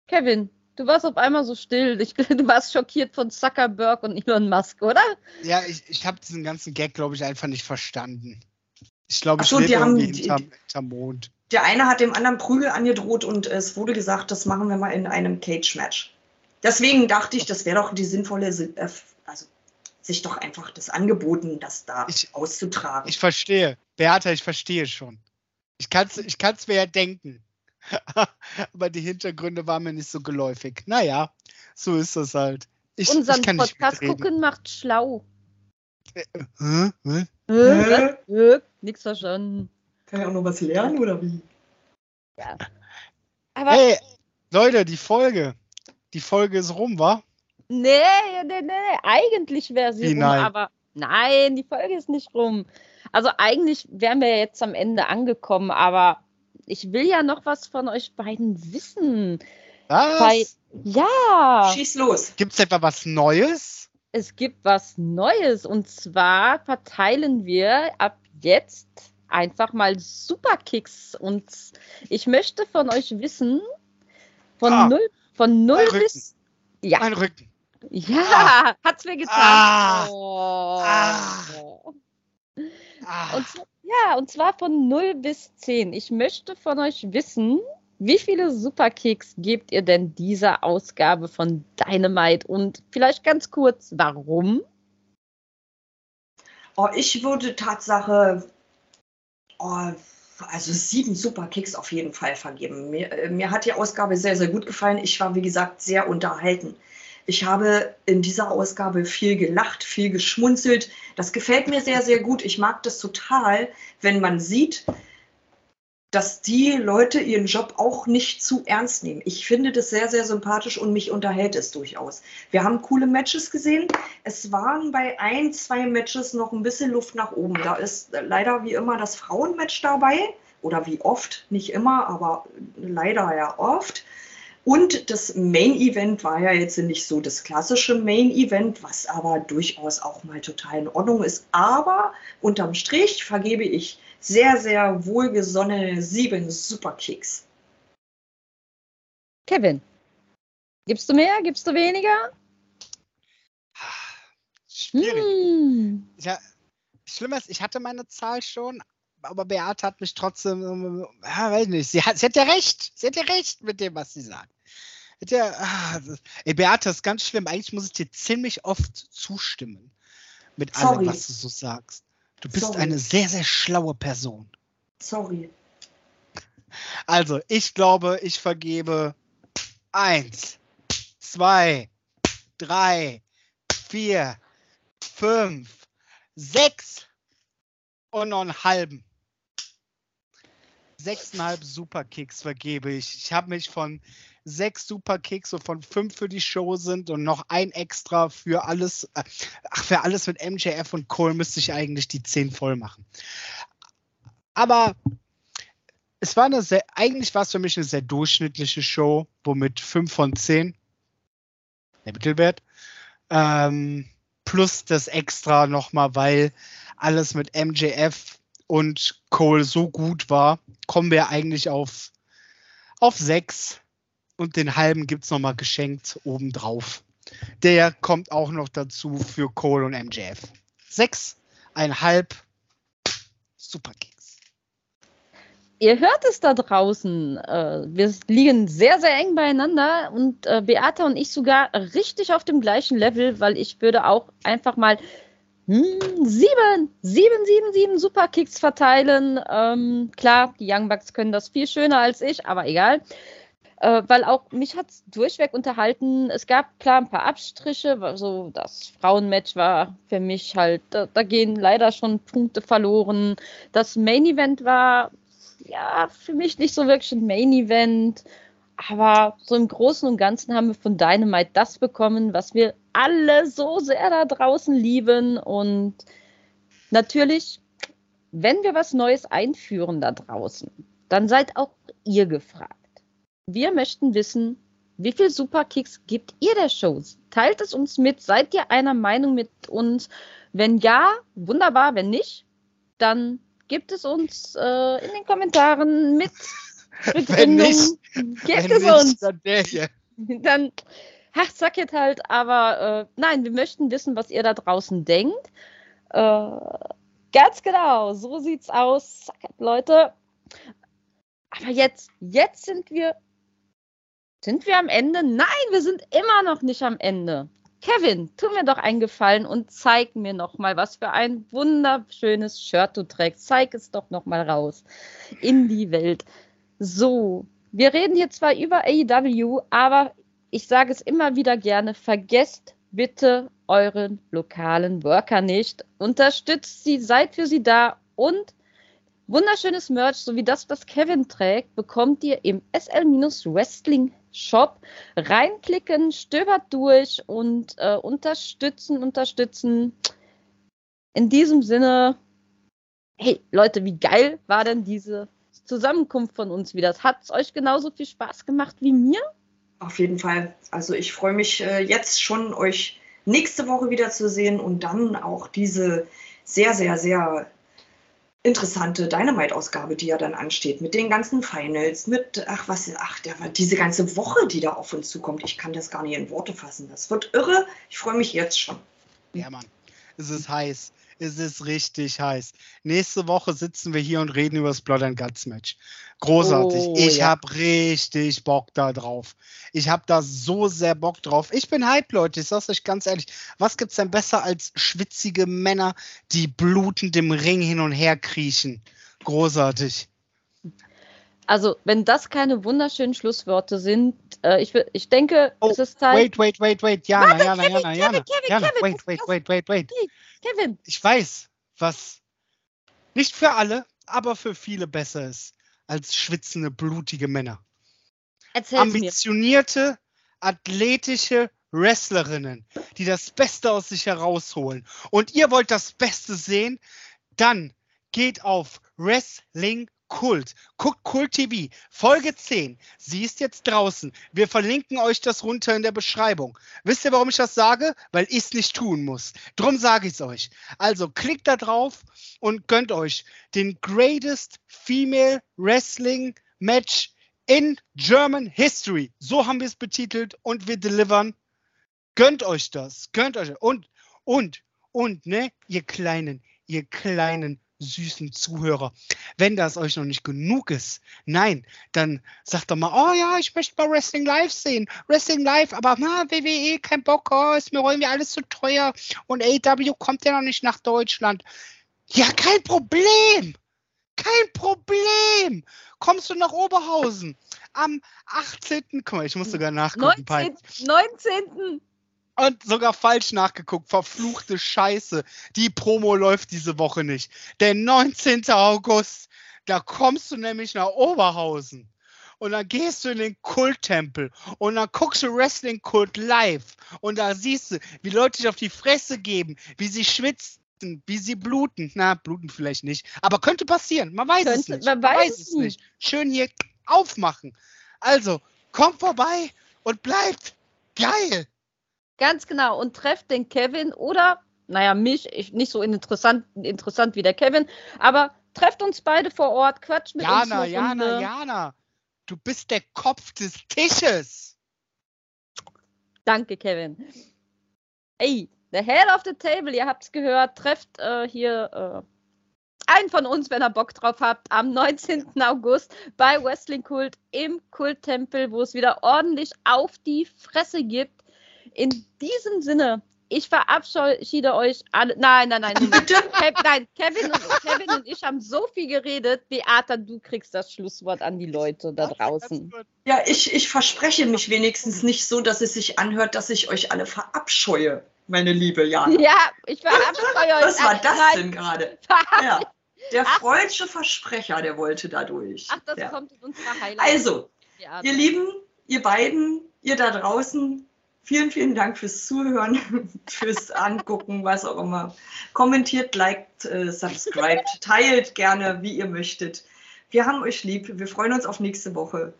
S1: Kevin, du warst auf einmal so still. Ich, du warst schockiert von Zuckerberg und Elon Musk, oder?
S3: Ja, ich, ich habe diesen ganzen Gag, glaube ich, einfach nicht verstanden. Ich glaube, ich
S2: so, lebe
S3: irgendwie hinterm, hinterm Mond
S2: der eine hat dem anderen Prügel angedroht und es wurde gesagt, das machen wir mal in einem Cage-Match. Deswegen dachte ich, das wäre doch die sinnvolle, äh, also sich doch einfach das angeboten, das da ich, auszutragen.
S3: Ich verstehe. Beata, ich verstehe schon. Ich kann es ich kann's mir ja denken. Aber die Hintergründe waren mir nicht so geläufig. Naja, so ist das halt.
S1: Ich, Unseren ich Podcast gucken macht schlau.
S3: Äh, äh,
S1: äh, äh, äh, nix verstanden.
S2: Kann ich auch noch was lernen oder wie?
S1: Ja.
S3: Aber hey, Leute, die Folge. Die Folge ist rum, wa?
S1: Nee, nee, nee. Eigentlich wäre sie
S3: rum, nein.
S1: aber nein, die Folge ist nicht rum. Also eigentlich wären wir jetzt am Ende angekommen, aber ich will ja noch was von euch beiden wissen.
S3: Was? Weil,
S1: ja.
S2: Schieß los.
S3: Gibt es etwa was Neues?
S1: Es gibt was Neues und zwar verteilen wir ab jetzt einfach mal Superkicks. Und ich möchte von euch wissen, von ah, null von null bis.
S3: Ja. Mein Rücken.
S1: Ja,
S3: Ah.
S1: hat's mir getan.
S3: Ah.
S1: Oh.
S3: Ah. Ah,
S1: Und zwar, ja, und zwar von 0 bis 10. Ich möchte von euch wissen, wie viele Superkicks gebt ihr denn dieser Ausgabe von Dynamite? Und vielleicht ganz kurz, warum?
S2: Oh, ich würde Tatsache, oh, also sieben Superkicks auf jeden Fall vergeben. Mir, äh, mir hat die Ausgabe sehr, sehr gut gefallen. Ich war, wie gesagt, sehr unterhalten. Ich habe in dieser Ausgabe viel gelacht, viel geschmunzelt. Das gefällt mir sehr, sehr gut. Ich mag das total, wenn man sieht, dass die Leute ihren Job auch nicht zu ernst nehmen. Ich finde das sehr, sehr sympathisch und mich unterhält es durchaus. Wir haben coole Matches gesehen. Es waren bei ein, zwei Matches noch ein bisschen Luft nach oben. Da ist leider wie immer das Frauenmatch dabei. Oder wie oft, nicht immer, aber leider ja oft. Und das Main Event war ja jetzt nicht so das klassische Main Event, was aber durchaus auch mal total in Ordnung ist. Aber unterm Strich vergebe ich sehr, sehr wohlgesonnene sieben Superkicks.
S1: Kevin, gibst du mehr? Gibst du weniger?
S3: schwierig.
S1: Hm.
S3: Ja, schlimm ist, ich hatte meine Zahl schon, aber Beate hat mich trotzdem, ja, weiß nicht, sie hat, sie hat ja recht, sie hat ja recht mit dem, was sie sagt. Ja, ah, ey, Beate, das ist ganz schlimm. Eigentlich muss ich dir ziemlich oft zustimmen mit allem,
S2: Sorry.
S3: was du so sagst. Du bist
S2: Sorry.
S3: eine sehr, sehr schlaue Person.
S2: Sorry.
S3: Also, ich glaube, ich vergebe eins, zwei, drei, vier, fünf, sechs und noch einen halben. Sechseinhalb Superkicks vergebe ich. Ich habe mich von sechs Superkicks, so von fünf für die Show sind und noch ein extra für alles. Ach, für alles mit MJF und Cole müsste ich eigentlich die zehn voll machen. Aber es war eine sehr, eigentlich war es für mich eine sehr durchschnittliche Show, womit 5 von 10 der Mittelwert. Ähm, plus das extra nochmal, weil alles mit MJF und Cole so gut war, kommen wir eigentlich auf, auf 6 und den halben gibt es nochmal geschenkt obendrauf. Der kommt auch noch dazu für Cole und MJF. 6,5 Superkicks.
S1: Ihr hört es da draußen. Äh, wir liegen sehr, sehr eng beieinander und äh, Beata und ich sogar richtig auf dem gleichen Level, weil ich würde auch einfach mal hm, sieben, sieben, sieben, sieben Superkicks verteilen. Ähm, klar, die Young Bucks können das viel schöner als ich, aber egal. Äh, weil auch mich hat es durchweg unterhalten. Es gab klar ein paar Abstriche. So das Frauenmatch war für mich halt, da, da gehen leider schon Punkte verloren. Das Main Event war ja, für mich nicht so wirklich ein Main Event. Aber so im Großen und Ganzen haben wir von Dynamite das bekommen, was wir alle so sehr da draußen lieben. Und natürlich, wenn wir was Neues einführen da draußen, dann seid auch ihr gefragt. Wir möchten wissen, wie viel Superkicks gibt ihr der Show? Teilt es uns mit. Seid ihr einer Meinung mit uns? Wenn ja, wunderbar. Wenn nicht, dann gebt es uns äh, in den Kommentaren mit
S3: Wenn nicht, Wenn
S1: es uns.
S3: dann der hier.
S1: Dann, ach, sag jetzt halt, aber äh, nein, wir möchten wissen, was ihr da draußen denkt. Äh, ganz genau, so sieht's aus. Sag it, Leute. Aber jetzt, jetzt sind wir, sind wir am Ende? Nein, wir sind immer noch nicht am Ende. Kevin, tu mir doch einen Gefallen und zeig mir noch mal, was für ein wunderschönes Shirt du trägst. Zeig es doch noch mal raus in die Welt. So, wir reden hier zwar über AEW, aber ich sage es immer wieder gerne, vergesst bitte euren lokalen Worker nicht. Unterstützt sie, seid für sie da und wunderschönes Merch, so wie das, was Kevin trägt, bekommt ihr im SL-Wrestling Shop. Reinklicken, stöbert durch und äh, unterstützen, unterstützen. In diesem Sinne, hey Leute, wie geil war denn diese Zusammenkunft von uns wieder? Hat es euch genauso viel Spaß gemacht wie mir?
S2: Auf jeden Fall. Also ich freue mich äh, jetzt schon, euch nächste Woche wiederzusehen und dann auch diese sehr, sehr, sehr interessante Dynamite-Ausgabe, die ja dann ansteht, mit den ganzen Finals, mit, ach was, ach, der, diese ganze Woche, die da auf uns zukommt. Ich kann das gar nicht in Worte fassen. Das wird irre. Ich freue mich jetzt schon.
S3: Ja, Mann. Es ist heiß. Es ist richtig heiß. Nächste Woche sitzen wir hier und reden über das Blood and Guts Match. Großartig.
S1: Oh,
S3: ich
S1: ja.
S3: habe richtig Bock da drauf. Ich habe da so sehr Bock drauf. Ich bin hyped, Leute. Ich sag's euch ganz ehrlich. Was gibt's denn besser als schwitzige Männer, die blutend im Ring hin und her kriechen? Großartig.
S1: Also, wenn das keine wunderschönen Schlussworte sind, äh, ich, ich denke,
S3: Oh,
S1: es ist Zeit.
S3: Wait, wait, wait, wait. Jana,
S1: Warte,
S3: Jana,
S1: Kevin,
S3: Jana,
S1: Kevin,
S3: Jana.
S1: Kevin,
S3: Jana,
S1: Kevin,
S3: wait, wait, wait, wait, wait.
S1: Kevin,
S3: Ich weiß, was nicht für alle, aber für viele besser ist als schwitzende, blutige Männer.
S1: erzähl mir.
S3: Ambitionierte, athletische Wrestlerinnen, die das Beste aus sich herausholen. Und ihr wollt das Beste sehen? Dann geht auf Wrestling Kult. Guckt Kult TV. Folge 10. Sie ist jetzt draußen. Wir verlinken euch das runter in der Beschreibung. Wisst ihr, warum ich das sage? Weil ich es nicht tun muss. Drum sage ich es euch. Also klickt da drauf und gönnt euch den Greatest Female Wrestling Match in German History. So haben wir es betitelt und wir delivern. Gönnt euch das. Gönnt euch. Und, und, und, ne, ihr kleinen, ihr kleinen, süßen Zuhörer. Wenn das euch noch nicht genug ist, nein, dann sagt doch mal, oh ja, ich möchte mal Wrestling Live sehen. Wrestling Live, aber na, WWE, kein Bock, oh, ist mir irgendwie alles zu teuer. Und AW kommt ja noch nicht nach Deutschland. Ja, kein Problem. Kein Problem. Kommst du nach Oberhausen am 18. Guck mal, ich muss sogar nachgucken.
S1: 19. 19.
S3: Und sogar falsch nachgeguckt. Verfluchte Scheiße. Die Promo läuft diese Woche nicht. Der 19. August, da kommst du nämlich nach Oberhausen. Und dann gehst du in den Kulttempel und dann guckst du Wrestling Kult live. Und da siehst du, wie Leute sich auf die Fresse geben, wie sie schwitzen, wie sie bluten. Na, bluten vielleicht nicht. Aber könnte passieren. Man weiß es
S1: Könnte-
S3: nicht.
S1: man weiß es nicht.
S3: Schön hier aufmachen. Also, kommt vorbei und bleibt geil.
S1: Ganz genau. Und trefft den Kevin oder, naja, mich, ich, nicht so interessant, interessant wie der Kevin, aber trefft uns beide vor Ort, quatscht mit uns
S3: Jana,
S1: eine
S3: Jana,
S1: Runde.
S3: Jana, du bist der Kopf des Tisches.
S1: Danke, Kevin. Ey, the head of the table, ihr habt's gehört, trefft äh, hier äh, einen von uns, wenn ihr Bock drauf habt, am 19. August bei Wrestling Kult im Kulttempel, wo es wieder ordentlich auf die Fresse gibt. In diesem Sinne, ich verabschiede euch alle. Nein, nein, nein. Kev, nein, Kevin und, Kevin und ich haben so viel geredet. Beata, du kriegst das Schlusswort an die Leute da draußen.
S2: Ja, ich, ich verspreche mich wenigstens nicht so, dass es sich anhört, dass ich euch alle verabscheue, meine liebe Jana.
S1: Ja, ich verabscheue euch.
S2: Was war das
S1: Nein,
S2: denn gerade? Ja, der
S1: Ach.
S2: freudsche Versprecher, der wollte da durch.
S1: Ach, das
S2: ja.
S1: kommt in unserer Highlight.
S2: Also, ihr Lieben, ihr beiden, ihr da draußen, vielen, vielen Dank fürs Zuhören, fürs Angucken, was auch immer. Kommentiert, liked, äh, subscribed, teilt gerne, wie ihr möchtet. Wir haben euch lieb. Wir freuen uns auf nächste Woche.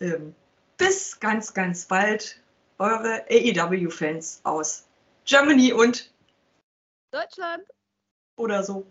S2: Ähm, bis ganz, ganz bald. Eure AEW-Fans aus Germany und
S1: Deutschland.
S2: oder so.